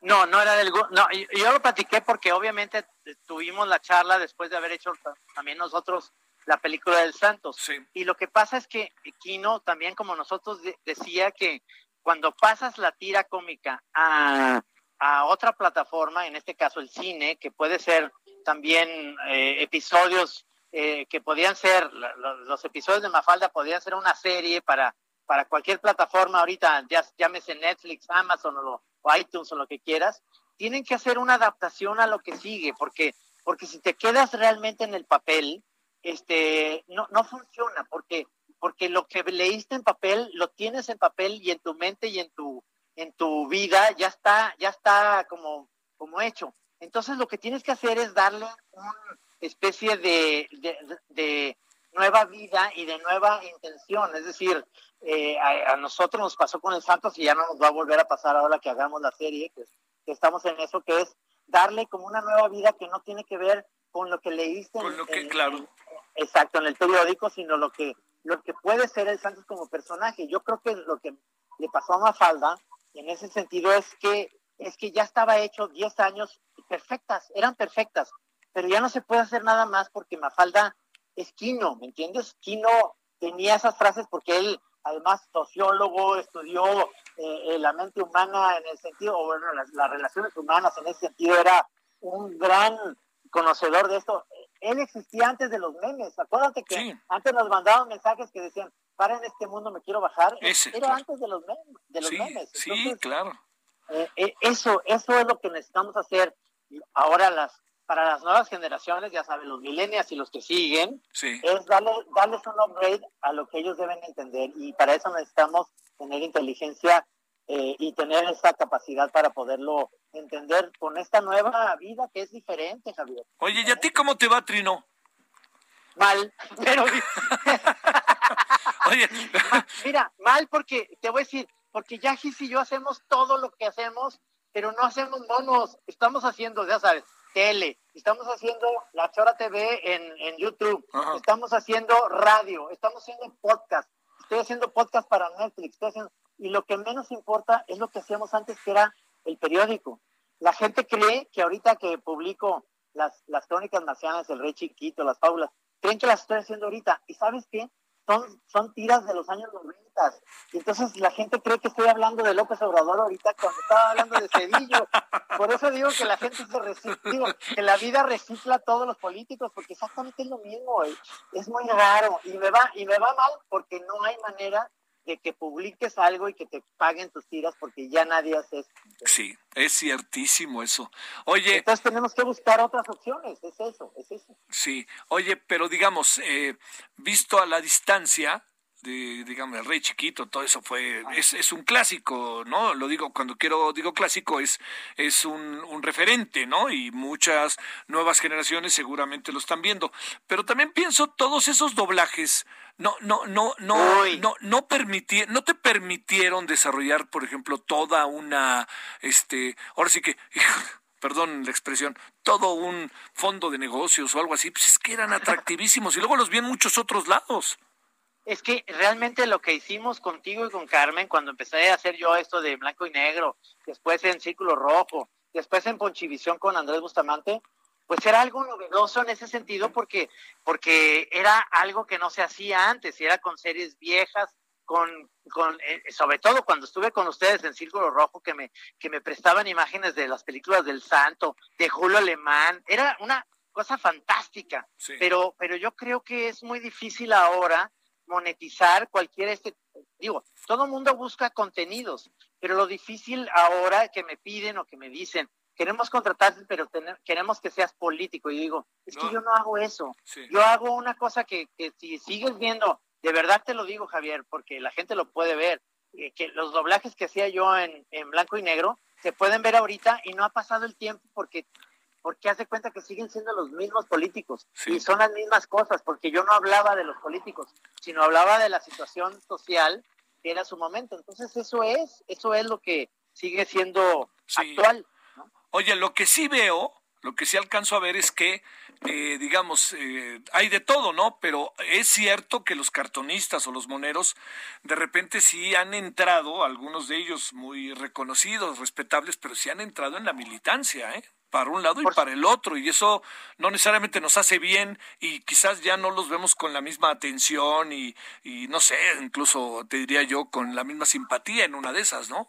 No, no era del gusto. No, yo lo platiqué porque obviamente tuvimos la charla después de haber hecho también nosotros la película del Santos. Y lo que pasa es que Kino también, como nosotros, decía que cuando pasas la tira cómica a a otra plataforma, en este caso el cine, que puede ser también eh, episodios eh, que podían ser, los, episodios de Mafalda podían ser una serie para, para cualquier plataforma. Ahorita, ya, llámese Netflix, Amazon o, o, iTunes o lo que quieras, tienen que hacer una adaptación a lo que sigue, porque, porque si te quedas realmente en el papel, este, no, no funciona, porque, porque lo que leíste en papel, lo tienes en papel y en tu mente y en tu en tu vida ya está, ya está como, como hecho. Entonces lo que tienes que hacer es darle una especie de, de, nueva vida y de nueva intención. Es decir, eh, a, nosotros nos pasó con el Santos y ya no nos va a volver a pasar ahora que hagamos la serie, que, estamos en eso, que es darle como una nueva vida que no tiene que ver con lo que leíste. Con lo que, claro. exacto, en el periódico, sino lo que, lo que puede ser el Santos como personaje. Yo creo que lo que le pasó a Mafalda en ese sentido es que es que ya estaba hecho 10 años perfectas, eran perfectas, pero ya no se puede hacer nada más porque Mafalda es Quino, ¿me entiendes? Quino tenía esas frases porque él, además, sociólogo, estudió eh, la mente humana en el sentido, o bueno, las, relaciones humanas en ese sentido, era un gran conocedor de esto. Él existía antes de los memes, acuérdate que antes nos mandaban mensajes que decían, para en este mundo me quiero bajar, era antes de los memes. De los memes. sí, claro. Eh, eh, eso, eso es lo que necesitamos hacer ahora las para las nuevas generaciones, ya saben, los millennials y los que siguen, es darle, darles un upgrade a lo que ellos deben entender y para eso necesitamos tener inteligencia eh, y tener esa capacidad para poderlo entender con esta nueva vida que es diferente, Javier. Oye, ¿y a ti cómo te va, Trino? Mal, pero... Oye. Mira, mal porque, te voy a decir, porque Yajis y yo hacemos todo lo que hacemos, pero no hacemos monos, estamos haciendo, ya sabes, tele, estamos haciendo la Chora TV en, en YouTube, estamos haciendo radio, estamos haciendo podcast, estoy haciendo podcast para Netflix, estoy haciendo, y lo que menos importa es lo que hacíamos antes, que era el periódico. La gente cree que ahorita que publico las, las crónicas nacionales, el rey chiquito, las fábulas, creen que las estoy haciendo ahorita. ¿Y sabes qué? Son, son tiras de los años 90. Y entonces la gente cree que estoy hablando de López Obrador ahorita cuando estaba hablando de Cedillo. Por eso digo que la gente se recicla, que la vida recicla a todos los políticos, porque exactamente es lo mismo. Es muy raro. Y me va, y me va mal porque no hay manera de que publiques algo y que te paguen tus tiras porque ya nadie hace eso. Sí, es ciertísimo eso. Oye. Entonces tenemos que buscar otras opciones, es eso, es eso. Sí, oye, pero digamos, eh, visto a la distancia, de, digamos, el rey chiquito, todo eso fue, es, es un clásico, ¿no? Lo digo, cuando quiero, digo clásico, es, es un, un referente, ¿no? Y muchas nuevas generaciones seguramente lo están viendo. Pero también pienso todos esos doblajes, no, no, no, no, no, no permitir, no te permitieron desarrollar, por ejemplo, toda una, este, ahora sí que, perdón la expresión, todo un fondo de negocios o algo así, pues es que eran atractivísimos y luego los vi en muchos otros lados. Es que realmente lo que hicimos contigo y con Carmen cuando empecé a hacer yo esto de blanco y negro, después en Círculo Rojo, después en Ponchivisión con Andrés Bustamante, pues era algo novedoso en ese sentido porque, porque era algo que no se hacía antes, y era con series viejas, con, con eh, sobre todo cuando estuve con ustedes en Círculo Rojo, que me, que me prestaban imágenes de las películas del Santo, de Julio Alemán, era una cosa fantástica, pero, pero yo creo que es muy difícil ahora monetizar cualquier este, digo, todo el mundo busca contenidos, pero lo difícil ahora que me piden o que me dicen, queremos contratarte, pero queremos que seas político. Y digo, es que yo no hago eso. Yo hago una cosa que, que, si sigues viendo, de verdad te lo digo, Javier, porque la gente lo puede ver, eh, que los doblajes que hacía yo en, en blanco y negro se pueden ver ahorita y no ha pasado el tiempo porque porque hace cuenta que siguen siendo los mismos políticos y son las mismas cosas, porque yo no hablaba de los políticos, sino hablaba de la situación social que era su momento. Entonces eso es, eso es lo que sigue siendo actual. Oye, lo que sí veo, lo que sí alcanzo a ver es que, eh, digamos, eh, hay de todo, ¿no? Pero es cierto que los cartonistas o los moneros de repente sí han entrado, algunos de ellos muy reconocidos, respetables, pero sí han entrado en la militancia, ¿eh? Para un lado y para el otro, y eso no necesariamente nos hace bien y quizás ya no los vemos con la misma atención y, y no sé, incluso te diría yo con la misma simpatía en una de esas, ¿no?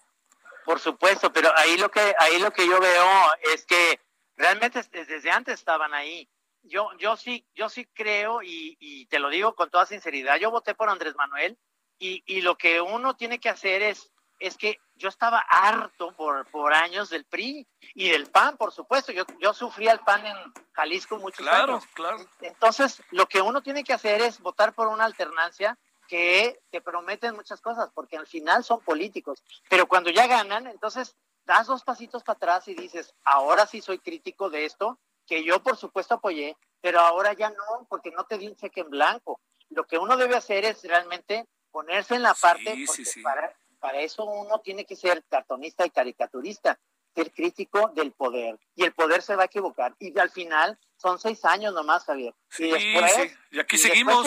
Por supuesto, pero ahí lo que ahí lo que yo veo es que realmente desde antes estaban ahí. Yo yo sí yo sí creo y, y te lo digo con toda sinceridad. Yo voté por Andrés Manuel y, y lo que uno tiene que hacer es es que yo estaba harto por, por años del PRI y del PAN, por supuesto. Yo, yo sufrí al PAN en Jalisco muchos años. Claro, Entonces, lo que uno tiene que hacer es votar por una alternancia que te prometen muchas cosas, porque al final son políticos. Pero cuando ya ganan, entonces das dos pasitos para atrás y dices, ahora sí soy crítico de esto, que yo por supuesto apoyé, pero ahora ya no, porque no te di un cheque en blanco. Lo que uno debe hacer es realmente ponerse en la parte para, para eso uno tiene que ser cartonista y caricaturista, ser crítico del poder. Y el poder se va a equivocar. Y al final son seis años nomás, Javier. Sí, y después, Y aquí seguimos.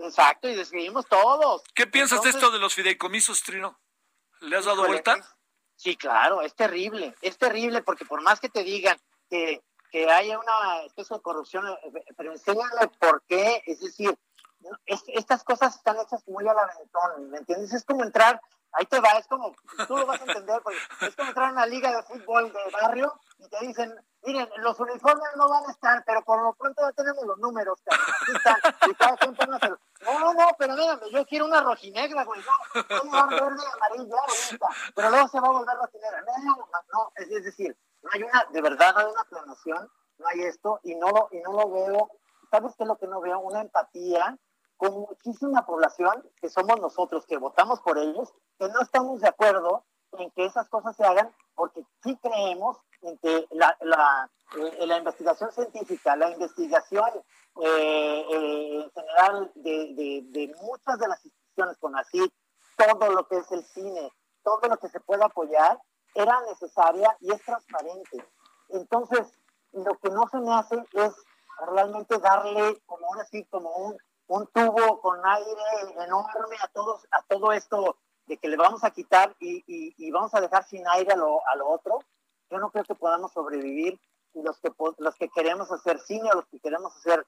Exacto, y seguimos todos. ¿Qué piensas de esto de los fideicomisos, Trino? ¿Le has dado vuelta? Sí, claro, es terrible. Es terrible porque por más que te digan que, que haya una especie de corrupción, pero enséñale por qué. Es decir, estas cosas están hechas muy al aventón, ¿me entiendes? Es como entrar ahí te va, es como, tú lo vas a entender, es como entrar a una liga de fútbol de barrio y te dicen, miren, los uniformes no van a estar, pero por lo pronto ya tenemos los números, están, y cada quien No, no, no, pero mírame, yo quiero una rojinegra, güey, no, va a verde y amarilla, bonita, pero luego se va a volver rojinegra. No, no, no, es, es decir, no hay una, de verdad no hay una planeación, no hay esto, y no lo, y no lo veo, ¿sabes qué es lo que no veo? Una empatía con muchísima población que somos nosotros, que votamos por ellos, que no estamos de acuerdo en que esas cosas se hagan, porque sí creemos en que la, la, eh, la investigación científica, la investigación eh, eh, en general de, de, de, muchas de las instituciones con así, todo lo que es el cine, todo lo que se puede apoyar, era necesaria y es transparente. Entonces, lo que no se me hace es realmente darle como ahora sí, como un, un tubo con aire enorme a todos, a todo esto de que le vamos a quitar y, y, vamos a dejar sin aire a lo, a lo, otro, yo no creo que podamos sobrevivir. Y los que, los que queremos hacer cine o los que queremos hacer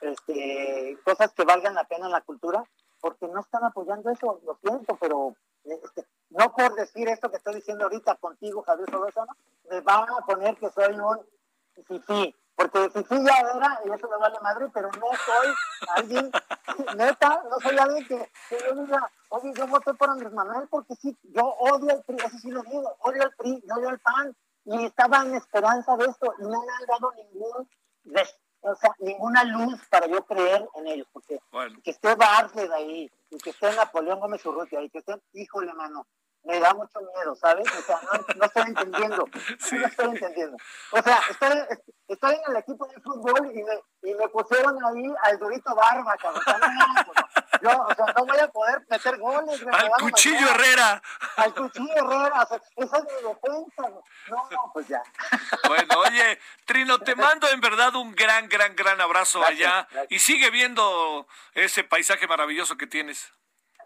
este, cosas que valgan la pena en la cultura, porque no están apoyando eso, lo siento, pero este, no por decir esto que estoy diciendo ahorita contigo, Javier Solórzano, me van a poner que soy un fifí, porque fifí ya era, y eso me vale madre, pero no soy alguien, neta, no soy alguien que, que yo diga, oye, yo voté por Andrés Manuel porque sí, yo odio al PRI, eso sí lo digo, odio al PRI, yo odio al PAN, y estaba en esperanza de esto, y no me han dado ningún, o sea, ninguna luz para yo creer en ellos, porque bueno. que esté Bartlett ahí, y que esté Napoleón Gómez Urrutia, y que esté, híjole, mano, me da mucho miedo, ¿sabes? O sea, no, no estoy entendiendo, sí. no estoy entendiendo. O sea, estoy, estoy en el equipo de fútbol y me, y me pusieron ahí al Dorito Barba, cabrón. O sea, no, yo, o sea, no voy a poder meter goles. Al Cuchillo Herrera. Al Cuchillo Herrera, o sea, esa es mi defensa. No, pues ya. Bueno, oye, Trino, te mando en verdad un gran, gran, gran abrazo gracias, allá gracias. y sigue viendo ese paisaje maravilloso que tienes.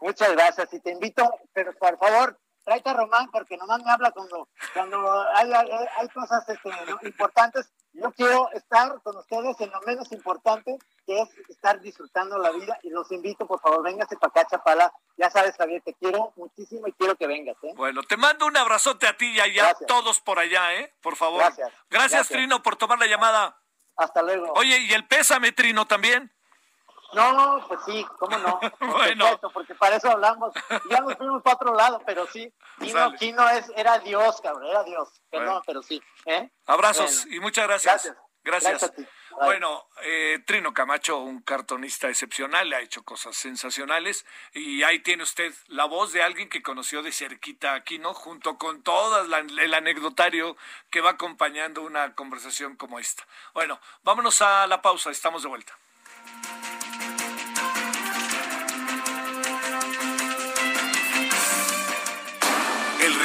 Muchas gracias y te invito, pero por favor, tráete a Román porque nomás me habla cuando, cuando hay, hay, hay cosas este, importantes. Yo quiero estar con ustedes en lo menos importante, que es estar disfrutando la vida. Y los invito, por favor, véngase para acá, Chapala. Ya sabes, Javier, te quiero muchísimo y quiero que vengas. ¿eh? Bueno, te mando un abrazote a ti y Gracias. todos por allá, ¿eh? Por favor. Gracias. Gracias, Gracias. Trino, por tomar la llamada. Hasta luego. Oye, ¿y el pésame, Trino, también? No, pues sí, cómo no. bueno. Perfecto, porque para eso hablamos. Ya nos fuimos para otro lado, pero sí. Kino, Kino es, era Dios, cabrón, era Dios. Perdón, bueno. pero sí. ¿eh? Abrazos bueno. y muchas gracias. Gracias. Gracias. gracias bueno, eh, Trino Camacho, un cartonista excepcional, ha hecho cosas sensacionales y ahí tiene usted la voz de alguien que conoció de cerquita aquí, ¿no? Junto con todo el anecdotario que va acompañando una conversación como esta. Bueno, vámonos a la pausa, estamos de vuelta.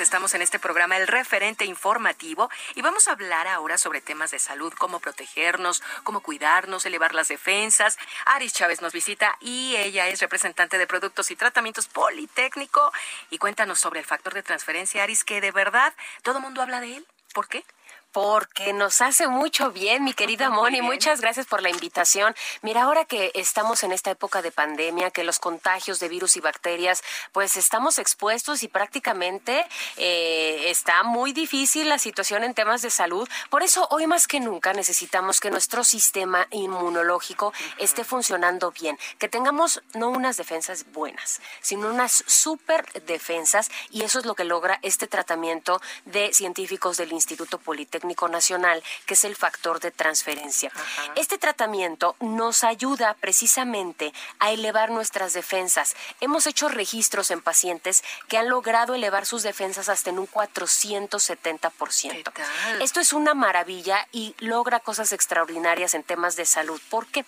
Estamos en este programa El Referente Informativo y vamos a hablar ahora sobre temas de salud, cómo protegernos, cómo cuidarnos, elevar las defensas. Aris Chávez nos visita y ella es representante de Productos y Tratamientos Politécnico. Y cuéntanos sobre el factor de transferencia, Aris, que de verdad todo el mundo habla de él. ¿Por qué? Porque nos hace mucho bien, mi querida Moni. Muchas gracias por la invitación. Mira, ahora que estamos en esta época de pandemia, que los contagios de virus y bacterias, pues estamos expuestos y prácticamente eh, está muy difícil la situación en temas de salud. Por eso, hoy más que nunca necesitamos que nuestro sistema inmunológico uh -huh. esté funcionando bien, que tengamos no unas defensas buenas, sino unas super defensas, y eso es lo que logra este tratamiento de científicos del Instituto Politécnico Técnico Nacional, que es el factor de transferencia. Ajá. Este tratamiento nos ayuda precisamente a elevar nuestras defensas. Hemos hecho registros en pacientes que han logrado elevar sus defensas hasta en un 470%. Esto es una maravilla y logra cosas extraordinarias en temas de salud. ¿Por qué?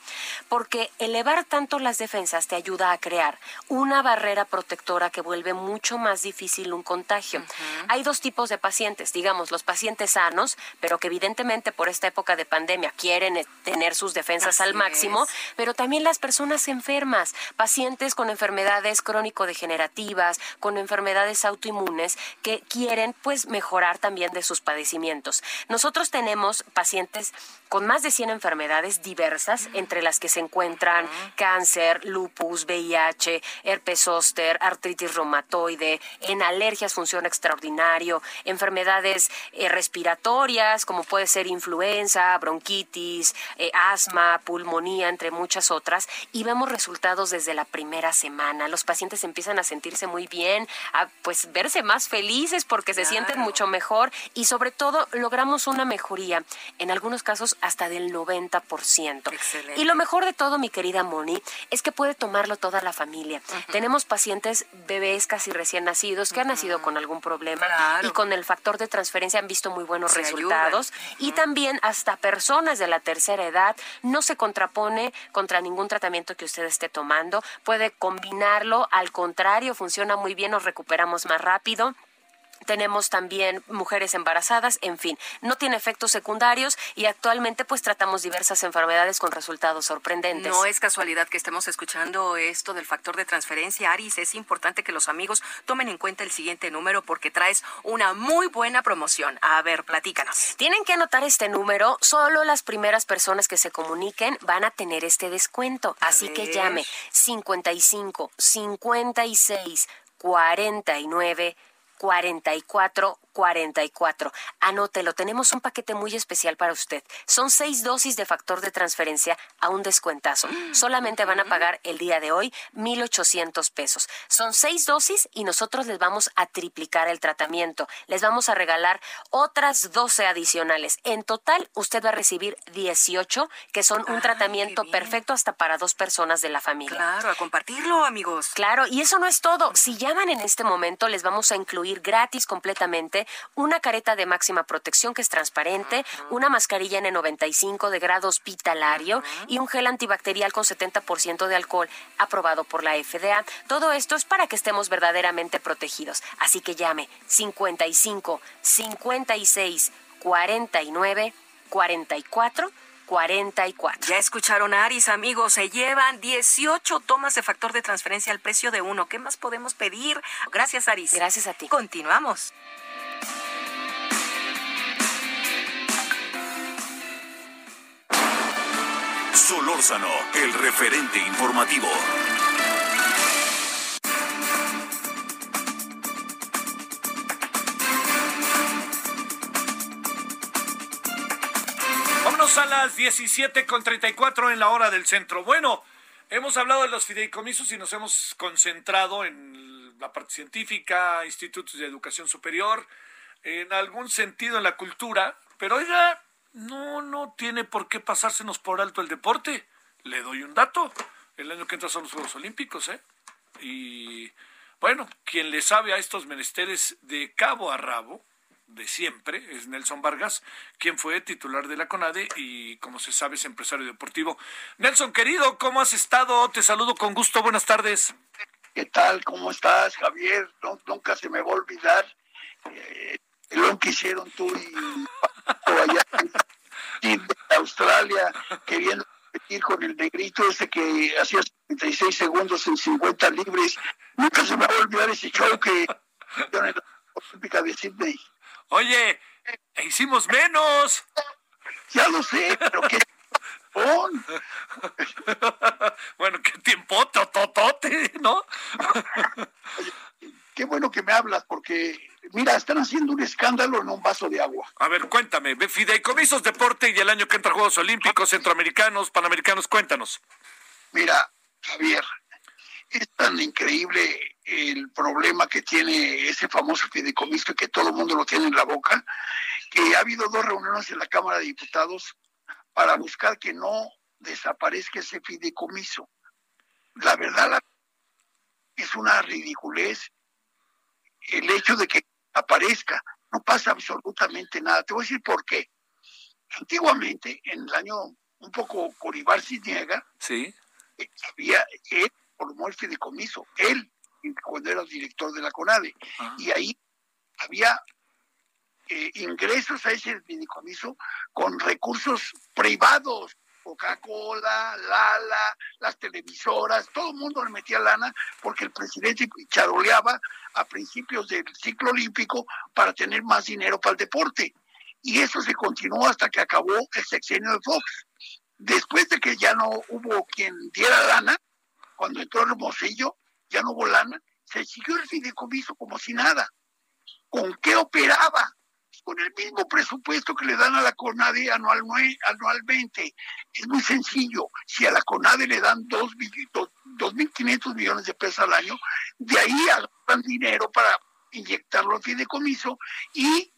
Porque elevar tanto las defensas te ayuda a crear una barrera protectora que vuelve mucho más difícil un contagio. Uh -huh. Hay dos tipos de pacientes, digamos, los pacientes sanos pero que evidentemente por esta época de pandemia quieren eh, tener sus defensas al máximo, pero también las personas enfermas, pacientes con enfermedades crónico-degenerativas, con enfermedades autoinmunes, que quieren pues mejorar también de sus padecimientos. Nosotros tenemos pacientes con más de 100 enfermedades diversas, entre las que se encuentran cáncer, lupus, VIH, herpes zóster, artritis reumatoide, en alergias funciona extraordinario, enfermedades eh, respiratorias como puede ser influenza, bronquitis, eh, asma, pulmonía, entre muchas otras, y vemos resultados desde la primera semana. Los pacientes empiezan a sentirse muy bien, a pues verse más felices porque se sienten mucho mejor y sobre todo logramos una mejoría, en algunos casos hasta del 90%. Y lo mejor de todo, mi querida Moni, es que puede tomarlo toda la familia. Tenemos pacientes bebés casi recién nacidos que han nacido con algún problema y con el factor de transferencia han visto muy buenos resultados. Y también hasta personas de la tercera edad no se contrapone contra ningún tratamiento que usted esté tomando. Puede combinarlo, al contrario, funciona muy bien, nos recuperamos más rápido tenemos también mujeres embarazadas, en fin, no tiene efectos secundarios y actualmente pues tratamos diversas enfermedades con resultados sorprendentes. No es casualidad que estemos escuchando esto del factor de transferencia, Aris, es importante que los amigos tomen en cuenta el siguiente número porque traes una muy buena promoción. A ver, platícanos. Tienen que anotar este número, solo las primeras personas que se comuniquen van a tener este descuento, así que llame 55 56 49 44 44. Anótelo, tenemos un paquete muy especial para usted. Son seis dosis de factor de transferencia a un descuentazo. Solamente van a pagar el día de hoy 1,800 pesos. Son seis dosis y nosotros les vamos a triplicar el tratamiento. Les vamos a regalar otras 12 adicionales. En total, usted va a recibir 18, que son un tratamiento perfecto hasta para dos personas de la familia. Claro, a compartirlo, amigos. Claro, y eso no es todo. Si llaman en este momento, les vamos a incluir gratis completamente una careta de máxima protección que es transparente, una mascarilla N95 de grado hospitalario y un gel antibacterial con 70% de alcohol aprobado por la FDA. Todo esto es para que estemos verdaderamente protegidos. Así que llame 55 56 49 44 44. Ya escucharon a Aris, amigos. Se llevan 18 tomas de factor de transferencia al precio de uno. ¿Qué más podemos pedir? Gracias, Aris. Gracias a ti. Continuamos. Solórzano, el referente informativo. Vámonos a las 17.34 en la hora del centro. Bueno, hemos hablado de los fideicomisos y nos hemos concentrado en la parte científica, institutos de educación superior, en algún sentido en la cultura, pero oiga, no, no tiene por qué pasársenos por alto el deporte. Le doy un dato. El año que entra son los Juegos Olímpicos, ¿eh? Y bueno, quien le sabe a estos menesteres de cabo a rabo, de siempre, es Nelson Vargas, quien fue titular de la CONADE y como se sabe es empresario deportivo. Nelson, querido, ¿cómo has estado? Te saludo con gusto, buenas tardes. ¿Qué tal? ¿Cómo estás, Javier? nunca se me va a olvidar eh, lo que hicieron tú y allá en Australia queriendo competir con el negrito ese que hacía 36 segundos en 50 libres. Nunca se me va a olvidar ese show que en la Olímpica de Sydney. Oye, e hicimos menos. Ya lo sé, pero qué bueno, qué tiempo, tototote, ¿no? qué bueno que me hablas, porque mira, están haciendo un escándalo en un vaso de agua. A ver, cuéntame, fideicomisos deporte y el año que entra Juegos Olímpicos, Centroamericanos, Panamericanos, cuéntanos. Mira, Javier, es tan increíble el problema que tiene ese famoso fideicomiso que todo el mundo lo tiene en la boca, que ha habido dos reuniones en la Cámara de Diputados para buscar que no desaparezca ese fideicomiso. La verdad es una ridiculez el hecho de que aparezca, no pasa absolutamente nada. Te voy a decir por qué. Antiguamente, en el año un poco Coribar niega, sí. Eh, había, él formó el fideicomiso, él, cuando era director de la CONADE, y ahí había eh, ingresos a ese fideicomiso con recursos privados, Coca-Cola, Lala, las televisoras, todo el mundo le metía lana porque el presidente charoleaba a principios del ciclo olímpico para tener más dinero para el deporte. Y eso se continuó hasta que acabó el sexenio de Fox. Después de que ya no hubo quien diera lana, cuando entró Hermosillo, ya no hubo lana, se siguió el fideicomiso como si nada. ¿Con qué operaba? Con el mismo presupuesto que le dan a la CONADE anual, anualmente. Es muy sencillo. Si a la CONADE le dan 2.500 millones de pesos al año, de ahí agarran dinero para inyectarlo al fideicomiso y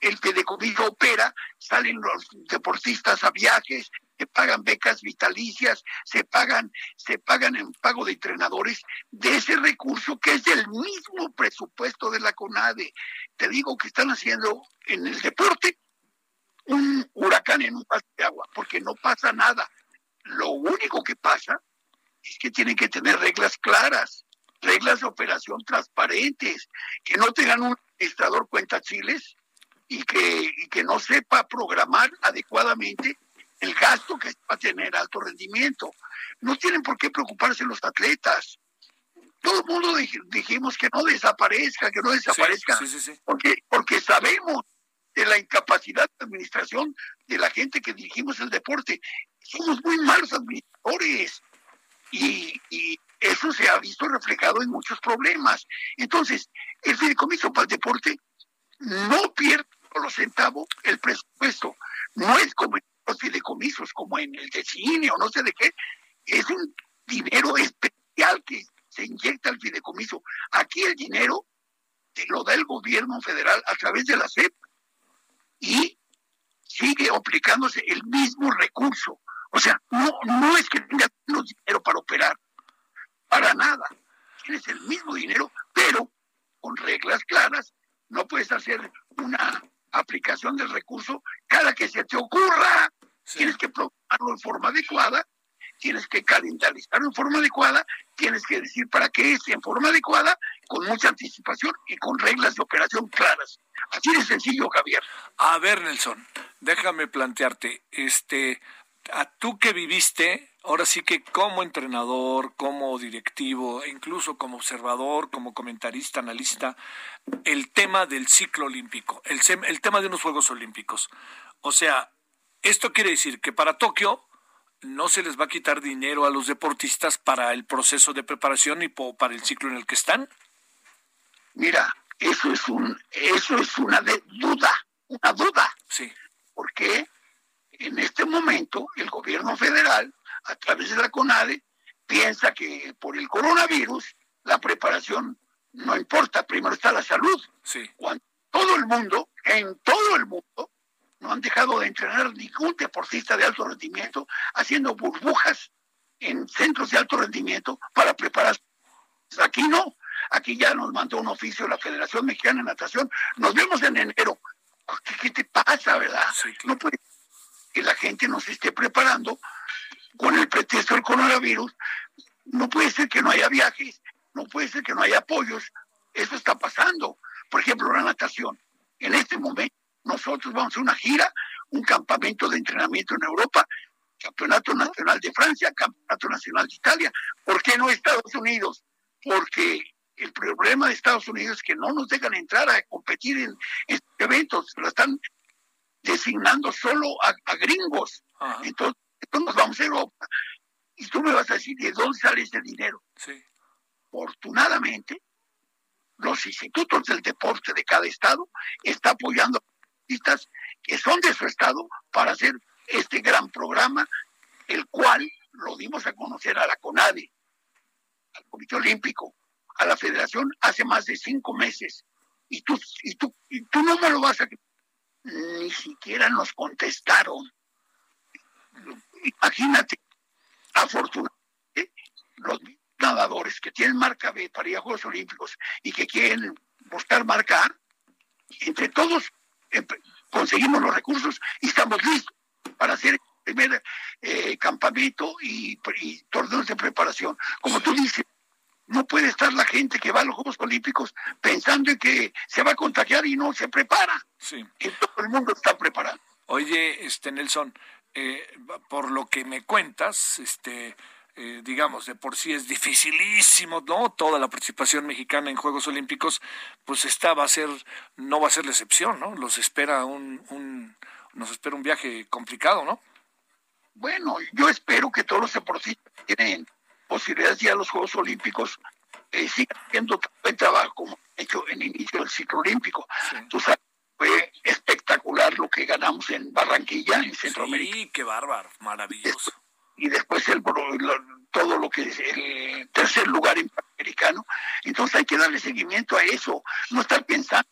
el fideicomiso opera, salen los deportistas a viajes, se pagan becas vitalicias, se pagan, se pagan en pago de entrenadores de ese recurso que es del mismo presupuesto de la CONADE. Te digo que están haciendo en el deporte un huracán en un paso de agua, porque no pasa nada. Lo único que pasa es que tienen que tener reglas claras, reglas de operación transparentes, que no tengan un administrador cuenta chiles y que, y que no sepa programar adecuadamente el gasto que va a tener alto rendimiento. No tienen por qué preocuparse los atletas. Todo el mundo dijimos que no desaparezca, que no desaparezca, porque, porque sabemos de la incapacidad de administración de la gente que dirigimos el deporte. Somos muy malos administradores y, y eso se ha visto reflejado en muchos problemas. Entonces, el fideicomiso para el deporte no pierde los centavos el presupuesto. No es como fideicomisos como en el de cine o no sé de qué, es un dinero especial que se inyecta al fideicomiso. Aquí el dinero te lo da el gobierno federal a través de la CEP y sigue aplicándose el mismo recurso. O sea, no, no es que tengas menos dinero para operar, para nada. Tienes el mismo dinero, pero con reglas claras. No puedes hacer una aplicación del recurso cada que se te ocurra. Tienes que programarlo en forma adecuada, tienes que calendarizarlo en forma adecuada, tienes que decir para qué es en forma adecuada, con mucha anticipación y con reglas de operación claras. Así de sencillo, Javier. A ver, Nelson, déjame plantearte, este, a tú que viviste, ahora sí que como entrenador, como directivo, e incluso como observador, como comentarista, analista, el tema del ciclo olímpico, el, el tema de unos Juegos Olímpicos. O sea, esto quiere decir que para Tokio no se les va a quitar dinero a los deportistas para el proceso de preparación y para el ciclo en el que están. Mira, eso es un eso es una duda, una duda. Sí. Porque en este momento el gobierno federal a través de la CONADE piensa que por el coronavirus la preparación no importa, primero está la salud. Sí. Cuando todo el mundo, en todo el mundo, no han dejado de entrenar ningún deportista de alto rendimiento haciendo burbujas en centros de alto rendimiento para prepararse. Aquí no, aquí ya nos mandó un oficio la Federación Mexicana de Natación, nos vemos en enero. ¿Qué, te pasa, verdad? No puede que la gente no se esté preparando con el pretexto del coronavirus. No puede ser que no haya viajes, no puede ser que no haya apoyos. Eso está pasando. Por ejemplo, la natación. En este momento nosotros vamos a una gira, un campamento de entrenamiento en Europa, Campeonato Nacional de Francia, Campeonato Nacional de Italia. ¿Por qué no Estados Unidos? Porque el problema de Estados Unidos es que no nos dejan entrar a competir en, estos eventos, lo están designando solo a, gringos. Entonces, entonces, nos vamos a Europa. Y tú me vas a decir, ¿de dónde sale ese dinero? Sí. Afortunadamente, los institutos del deporte de cada estado están apoyando que son de su estado para hacer este gran programa, el cual lo dimos a conocer a la CONADE, al Comité Olímpico, a la Federación hace más de cinco meses. Y tú, y tú, y tú no me lo vas a... Ni siquiera nos contestaron. Imagínate, afortunadamente, los nadadores que tienen marca B para ir a Juegos Olímpicos y que quieren buscar marca A, entre todos conseguimos los recursos y estamos listos para hacer el primer eh, campamento y, torneos de preparación. Como tú dices, No puede estar la gente que va a los Juegos Olímpicos pensando en que se va a contagiar y no se prepara. Sí. Que todo el mundo está preparado. Oye, este Nelson, eh, por lo que me cuentas, este, eh, digamos, de por sí es dificilísimo, ¿no? Toda la participación mexicana en Juegos Olímpicos, pues esta va a ser, no va a ser la excepción, ¿no? Los espera un, un nos espera un viaje complicado, ¿no? Bueno, yo espero que todos los deportistas tienen posibilidades de ir a los Juegos Olímpicos eh, sigan haciendo buen trabajo como hecho en el inicio del ciclo olímpico. Tú sabes, fue espectacular lo que ganamos en Barranquilla, en Centroamérica. Sí, qué bárbaro, maravilloso y después el, todo lo que es el tercer lugar americano. Entonces hay que darle seguimiento a eso, no estar pensando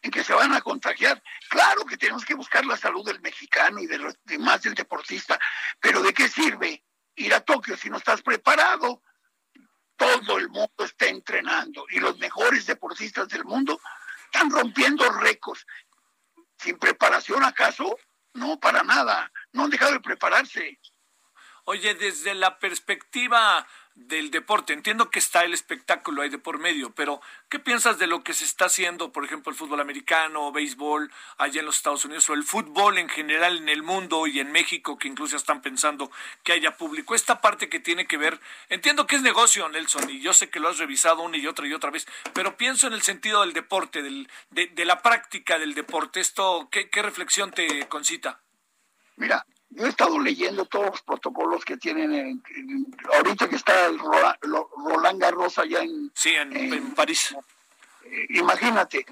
en que se van a contagiar. Claro que tenemos que buscar la salud del mexicano y de los demás del deportista, pero ¿de qué sirve ir a Tokio si no estás preparado? Todo el mundo está entrenando y los mejores deportistas del mundo están rompiendo récords. ¿Sin preparación acaso? No, para nada. No han dejado de prepararse. Oye, desde la perspectiva del deporte, entiendo que está el espectáculo ahí de por medio, pero ¿qué piensas de lo que se está haciendo, por ejemplo, el fútbol americano, béisbol allá en los Estados Unidos, o el fútbol en general en el mundo y en México, que incluso están pensando que haya público? Esta parte que tiene que ver, entiendo que es negocio, Nelson, y yo sé que lo has revisado una y otra y otra vez, pero pienso en el sentido del deporte, del, de, de la práctica del deporte. ¿Esto qué, qué reflexión te concita? Mira, yo he estado leyendo todos los protocolos que tienen ahorita que está el Roland, Garros allá en, sí, en, París. Eh, imagínate,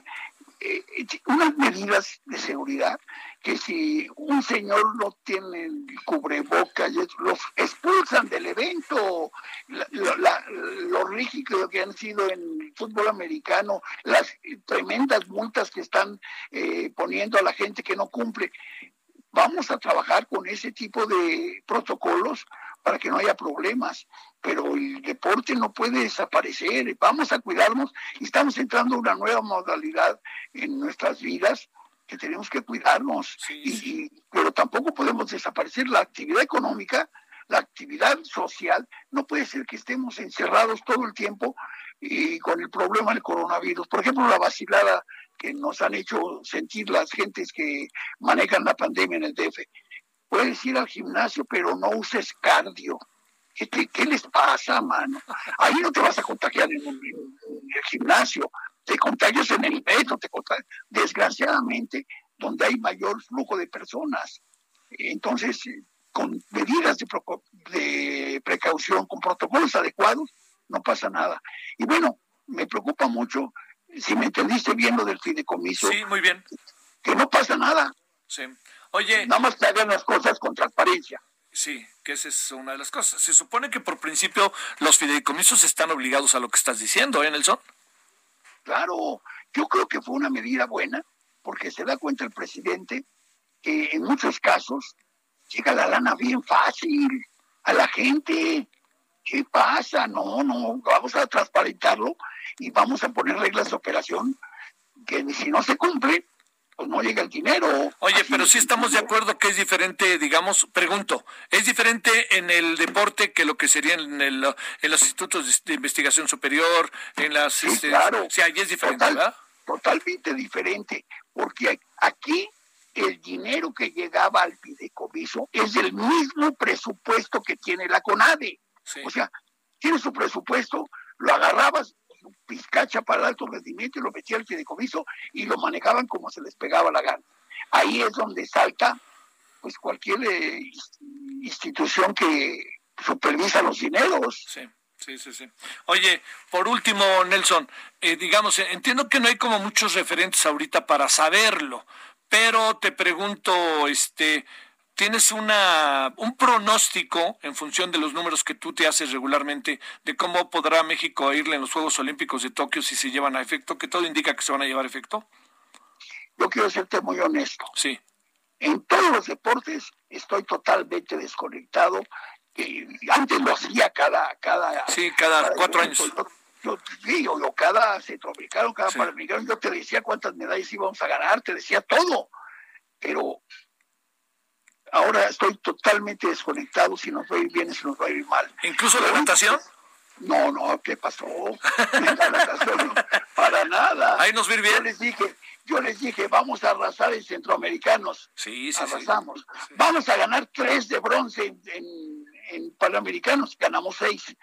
eh, unas medidas de seguridad que si un señor no tiene cubrebocas, los expulsan del evento, lo rígido que han sido en el fútbol americano, las tremendas multas que están eh, poniendo a la gente que no cumple vamos a trabajar con ese tipo de protocolos para que no haya problemas, pero el deporte no puede desaparecer, vamos a cuidarnos y estamos entrando a una nueva modalidad en nuestras vidas que tenemos que cuidarnos, pero tampoco podemos desaparecer la actividad económica, la actividad social, no puede ser que estemos encerrados todo el tiempo y con el problema del coronavirus. Por ejemplo, la vacilada que nos han hecho sentir las gentes que manejan la pandemia en el DF. Puedes ir al gimnasio, pero no uses cardio. ¿Qué, qué les pasa, mano? Ahí no te vas a contagiar en, el gimnasio, te contagias en el metro, te contagias, desgraciadamente, donde hay mayor flujo de personas. Entonces, con medidas de, de precaución, con protocolos adecuados, no pasa nada. Y bueno, me preocupa mucho si me entendiste bien lo del fideicomiso. Sí, muy bien. Que no pasa nada. Sí. Oye. Nada más que hagan las cosas con transparencia. Sí, que esa es una de las cosas. Se supone que por principio los fideicomisos están obligados a lo que estás diciendo, ¿eh, Nelson? Claro, yo creo que fue una medida buena, porque se da cuenta el presidente que en muchos casos llega la lana bien fácil a la gente. ¿Qué pasa? No, no, vamos a transparentarlo y vamos a poner reglas de operación que si no se cumplen, pues no llega el dinero. Oye, pero sí estamos de acuerdo que es diferente, digamos, pregunto, ¿es diferente en el deporte que lo que sería en, el, en los institutos de investigación superior, en las... Sí, este, claro. Sí, ahí es diferente, ¿verdad? Totalmente diferente, porque aquí el dinero que llegaba al fideicomiso es del mismo presupuesto que tiene la CONADE. O sea, tiene su presupuesto, lo agarrabas pizcacha para el alto rendimiento y lo metía al fideicomiso y lo manejaban como se les pegaba la gana. Ahí es donde salta pues cualquier eh, institución que supervisa los dineros. Sí. Sí, sí, sí. Oye, por último, Nelson, eh, digamos, entiendo que no hay como muchos referentes ahorita para saberlo, pero te pregunto, este, ¿Tienes una, un pronóstico en función de los números que tú te haces regularmente de cómo podrá México irle en los Juegos Olímpicos de Tokio si se llevan a efecto? ¿Que todo indica que se van a llevar a efecto? Yo quiero serte muy honesto. Sí. En todos los deportes estoy totalmente desconectado. Antes lo hacía cada... cada sí, cada, cuatro años. Yo, sí, o, cada centroamericano, cada panamericano, yo te decía cuántas medallas íbamos a ganar, te decía todo. Pero ahora estoy totalmente desconectado si nos va a ir bien, si nos va a ir mal. ¿Incluso la natación? No, no, ¿qué pasó? para nada. Ahí nos vi bien. Yo les dije, yo les dije, vamos a arrasar en centroamericanos. Sí, sí, Arrasamos. Vamos a ganar tres de bronce en, en, panamericanos, ganamos seis.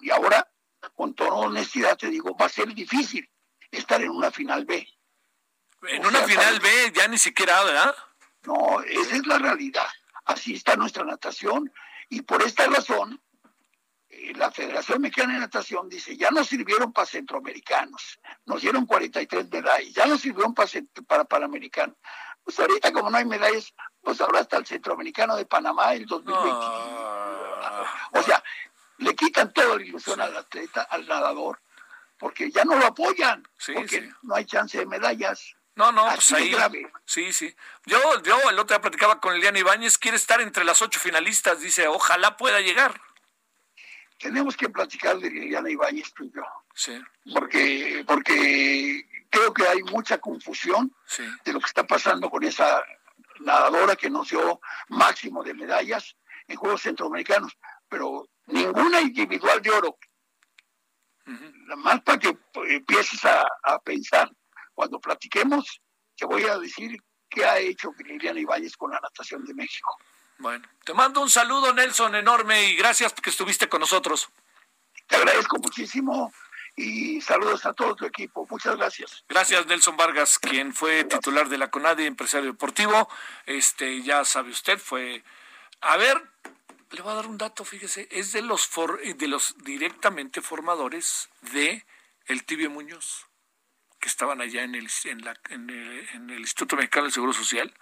Y ahora, con toda honestidad te digo, va a ser difícil estar en una final B. En una final B ya ni siquiera, ¿verdad? No, esa es la realidad. Así está nuestra natación y por esta razón eh, la Federación Mexicana de Natación dice, ya nos sirvieron para centroamericanos, nos dieron 43 medallas, ya nos sirvieron para, para panamericanos. Pues ahorita como no hay medallas, pues ahora está el centroamericano de Panamá el 2020. O sea, le quitan toda la ilusión al atleta, al nadador, porque ya no lo apoyan, porque no hay chance de medallas. No, no, pues ahí. Sí, sí. Yo, yo el otro día platicaba con Eliana Ibáñez, quiere estar entre las ocho finalistas, dice, ojalá pueda llegar. Tenemos que platicar de Eliana Ibáñez tú y yo. Sí. Porque, porque creo que hay mucha confusión de lo que está pasando con esa nadadora que nos dio máximo de medallas en Juegos Centroamericanos, pero ninguna individual de oro. Nada más para que empieces a pensar cuando platiquemos, te voy a decir qué ha hecho Liliana Ibáñez con la natación de México. Bueno, te mando un saludo, Nelson, enorme, y gracias porque estuviste con nosotros. Te agradezco muchísimo y saludos a todo tu equipo. Muchas gracias. Gracias, Nelson Vargas, quien fue titular de la CONADE, empresario deportivo. Este, ya sabe usted, fue. A ver, le voy a dar un dato, fíjese, es de los de los directamente formadores de el Tibio Muñoz que estaban allá en el, en, la, en, el, en el Instituto Mexicano del Seguro Social,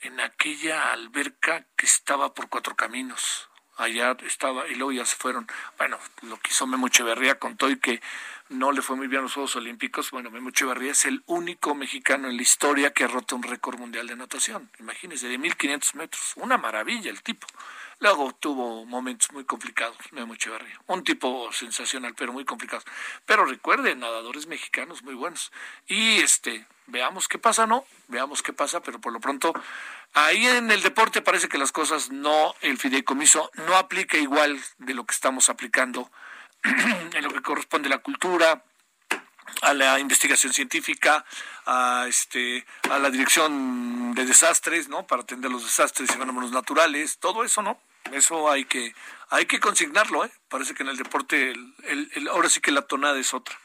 en aquella alberca que estaba por Cuatro Caminos. Allá estaba, y luego ya se fueron. Bueno, lo que hizo Memo Echeverría contó y que no le fue muy bien a los Juegos Olímpicos. Bueno, Memo Echeverría es el único mexicano en la historia que ha roto un récord mundial de natación. Imagínense, de 1500 metros. Una maravilla el tipo. Luego tuvo momentos muy complicados, Memo Echeverría. Un tipo sensacional, pero muy complicado. Pero recuerden, nadadores mexicanos muy buenos. Y este, veamos qué pasa, ¿no? Veamos qué pasa, pero por lo pronto, ahí en el deporte parece que las cosas no, el fideicomiso no aplica igual de lo que estamos aplicando en lo que corresponde a la cultura, a la investigación científica, a este, a la dirección de desastres, ¿no? Para atender los desastres y fenómenos naturales, todo eso, ¿no? Eso hay que, hay que consignarlo, ¿eh? Parece que en el deporte el, el, ahora sí que la tonada es otra.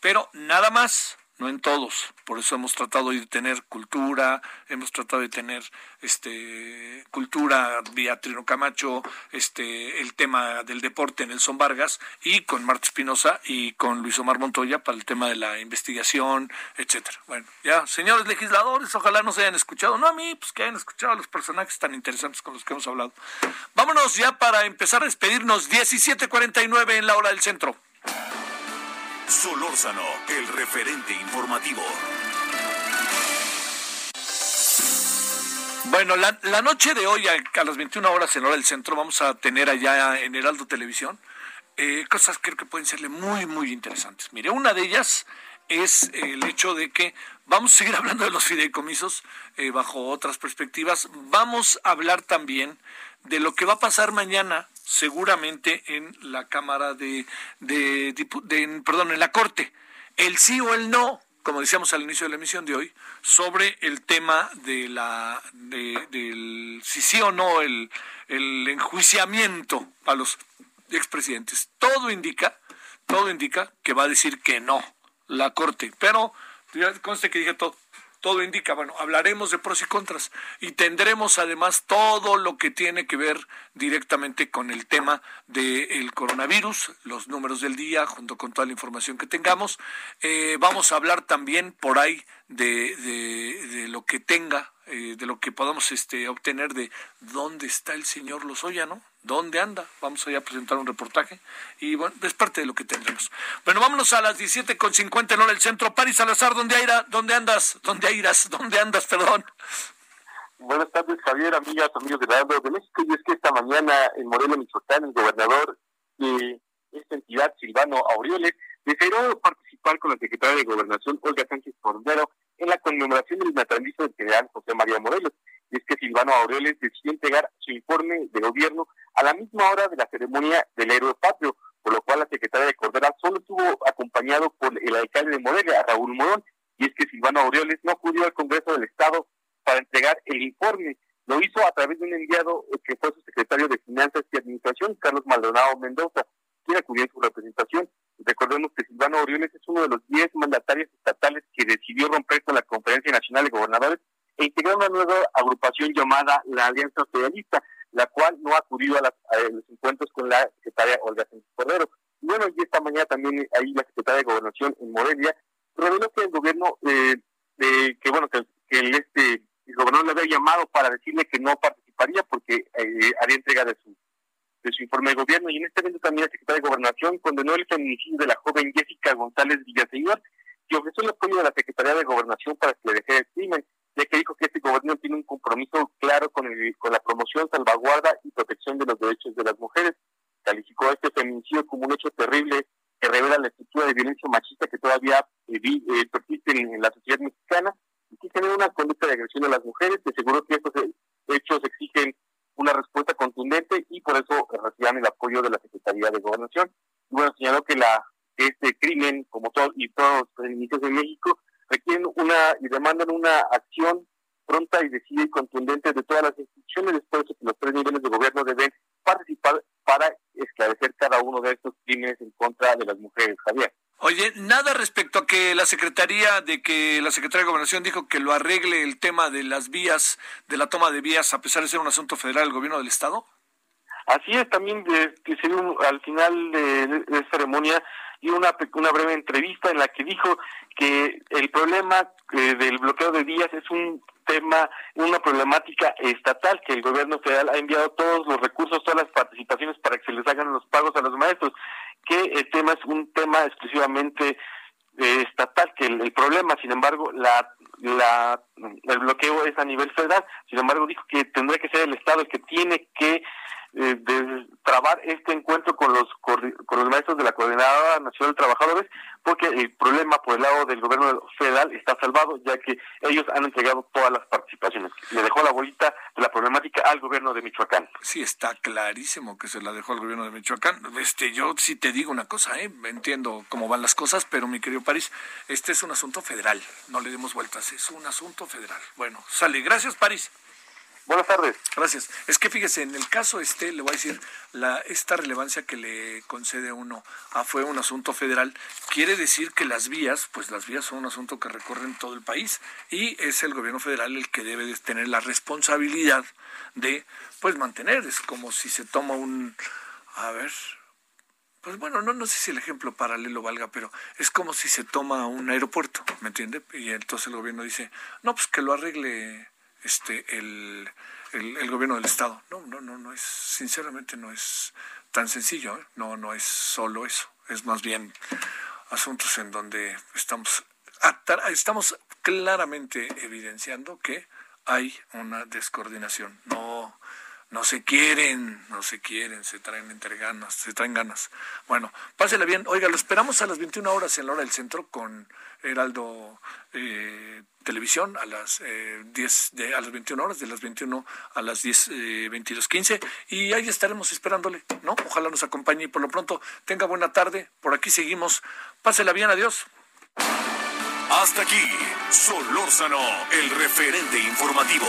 Pero nada más, no en todos. Por eso hemos tratado de tener cultura, hemos tratado de tener este cultura vía Trino Camacho, este el tema del deporte en Son Vargas y con Marta Espinosa y con Luis Omar Montoya para el tema de la investigación, etcétera. Bueno, ya, señores legisladores, ojalá nos hayan escuchado, no a mí, pues que hayan escuchado a los personajes tan interesantes con los que hemos hablado. Vámonos ya para empezar a despedirnos 17:49 en la hora del centro. Solórzano, el referente informativo. Bueno, la, noche de hoy, a, las 21 horas en hora del centro, vamos a tener allá en Heraldo Televisión eh, cosas que creo que pueden serle muy, muy interesantes. Mire, una de ellas es el hecho de que vamos a seguir hablando de los fideicomisos eh, bajo otras perspectivas. Vamos a hablar también de lo que va a pasar mañana seguramente en la Cámara de, de, perdón, en la Corte. El sí o el no, como decíamos al inicio de la emisión de hoy, sobre el tema de la, de, del si sí o no el, el enjuiciamiento a los expresidentes. Todo indica, todo indica que va a decir que no la Corte, pero conste que dije todo, todo indica, bueno, hablaremos de pros y contras y tendremos además todo lo que tiene que ver directamente con el tema del coronavirus, los números del día, junto con toda la información que tengamos. Eh, vamos a hablar también por ahí de, de, lo que tenga, eh, de lo que podamos este, obtener de dónde está el señor Lozoya, ¿no? ¿Dónde anda? Vamos allá a presentar un reportaje y bueno, es parte de lo que tendremos. Bueno, vámonos a las 17.50 en hora del centro. Paris Salazar, ¿dónde, aira? ¿dónde andas? ¿Dónde irás? ¿Dónde andas? Perdón. Buenas tardes, Javier, amigas, amigos de la de México. Y es que esta mañana en Morelos, Michoacán, el gobernador de esta entidad, Silvano Aureoles, decidió participar con la secretaria de Gobernación, Olga Sánchez Cordero, en la conmemoración del natalicio del general José María Morelos. Y es que Silvano Aureoles decidió entregar su informe de gobierno a la misma hora de la ceremonia del héroe patrio, por lo cual la secretaria de Cordera solo estuvo acompañado por el alcalde de Morelia, Raúl Morón, y es que Silvano Aureoles no acudió al Congreso del Estado para entregar el informe. Lo hizo a través de un enviado que fue su secretario de Finanzas y Administración, Carlos Maldonado Mendoza, quien acudió en su representación. Recordemos que Silvano Aureoles es uno de los 10 mandatarios estatales que decidió romper con la Conferencia Nacional de Gobernadores e integrar una nueva agrupación llamada la Alianza Federalista, la cual no ha acudido a, los encuentros con la secretaria Olga Sánchez Cordero. Bueno, y esta mañana también ahí la secretaria de Gobernación en Morelia reveló que el gobierno, eh, que bueno, que, el, este, gobernador le había llamado para decirle que no participaría porque eh, haría entrega de su de su informe de gobierno y en este evento también la secretaria de Gobernación condenó el feminicidio de la joven Jessica González Villaseñor y ofreció el apoyo de la Secretaría de Gobernación para que le deje el crimen ya que dijo que este gobierno tiene un compromiso claro con, el, con la promoción, salvaguarda y protección de los derechos de las mujeres. Calificó este feminicidio como un hecho terrible que revela la estructura de violencia machista que todavía eh, eh, persiste en, la sociedad mexicana y que genera una conducta de agresión a las mujeres. que seguro que estos hechos exigen una respuesta contundente y por eso reciban el apoyo de la Secretaría de Gobernación. Bueno, señaló que la este crimen, como todo y todos los feminicidios en México, requieren una y demandan una acción pronta y decidida y contundente de todas las instituciones, después de que los tres niveles de gobierno deben participar para esclarecer cada uno de estos crímenes en contra de las mujeres, Javier. Oye, nada respecto a que la Secretaría, de que la Secretaría de Gobernación dijo que lo arregle el tema de las vías, de la toma de vías, a pesar de ser un asunto federal del gobierno del Estado. Así es, también de, que se al final de, la ceremonia y una, una breve entrevista en la que dijo que el problema eh, del bloqueo de vías es un tema, una problemática estatal, que el gobierno federal ha enviado todos los recursos, todas las participaciones para que se les hagan los pagos a los maestros, que el tema es un tema exclusivamente eh, estatal, que el, problema, sin embargo, la, la, el bloqueo es a nivel federal, sin embargo, dijo que tendría que ser el Estado el que tiene que eh, de trabar este encuentro con los con los maestros de la Coordinadora Nacional de Trabajadores, porque el problema por el lado del gobierno federal está salvado, ya que ellos han entregado todas las participaciones. Le dejó la bolita de la problemática al gobierno de Michoacán. Sí, está clarísimo que se la dejó al gobierno de Michoacán. Este, yo sí te digo una cosa, ¿eh? entiendo cómo van las cosas, pero mi querido París, este es un asunto federal, no le demos vueltas, es un asunto federal. Bueno, sale. Gracias, París. Buenas tardes. Gracias. Es que fíjese, en el caso este, le voy a decir, la, esta relevancia que le concede uno a fue un asunto federal, quiere decir que las vías, pues las vías son un asunto que recorren todo el país y es el gobierno federal el que debe tener la responsabilidad de, pues mantener, es como si se toma un, a ver, pues bueno, no, no sé si el ejemplo paralelo valga, pero es como si se toma un aeropuerto, ¿me entiende? Y entonces el gobierno dice, no, pues que lo arregle este el, el, gobierno del estado. No, no, no, no es, sinceramente no es tan sencillo, ¿eh? no, no es solo eso, es más bien asuntos en donde estamos, estamos claramente evidenciando que hay una descoordinación. No, no se quieren, no se quieren, se traen entre ganas, se traen ganas. Bueno, pásela bien. Oiga, lo esperamos a las 21 horas en la hora del centro con Heraldo eh, Televisión a las eh, 10 de, a las 21 horas, de las 21 a las 10, eh, 22, 15 y ahí estaremos esperándole, ¿no? Ojalá nos acompañe y por lo pronto tenga buena tarde. Por aquí seguimos. Pásela bien, adiós. Hasta aquí, Solórzano, el referente informativo.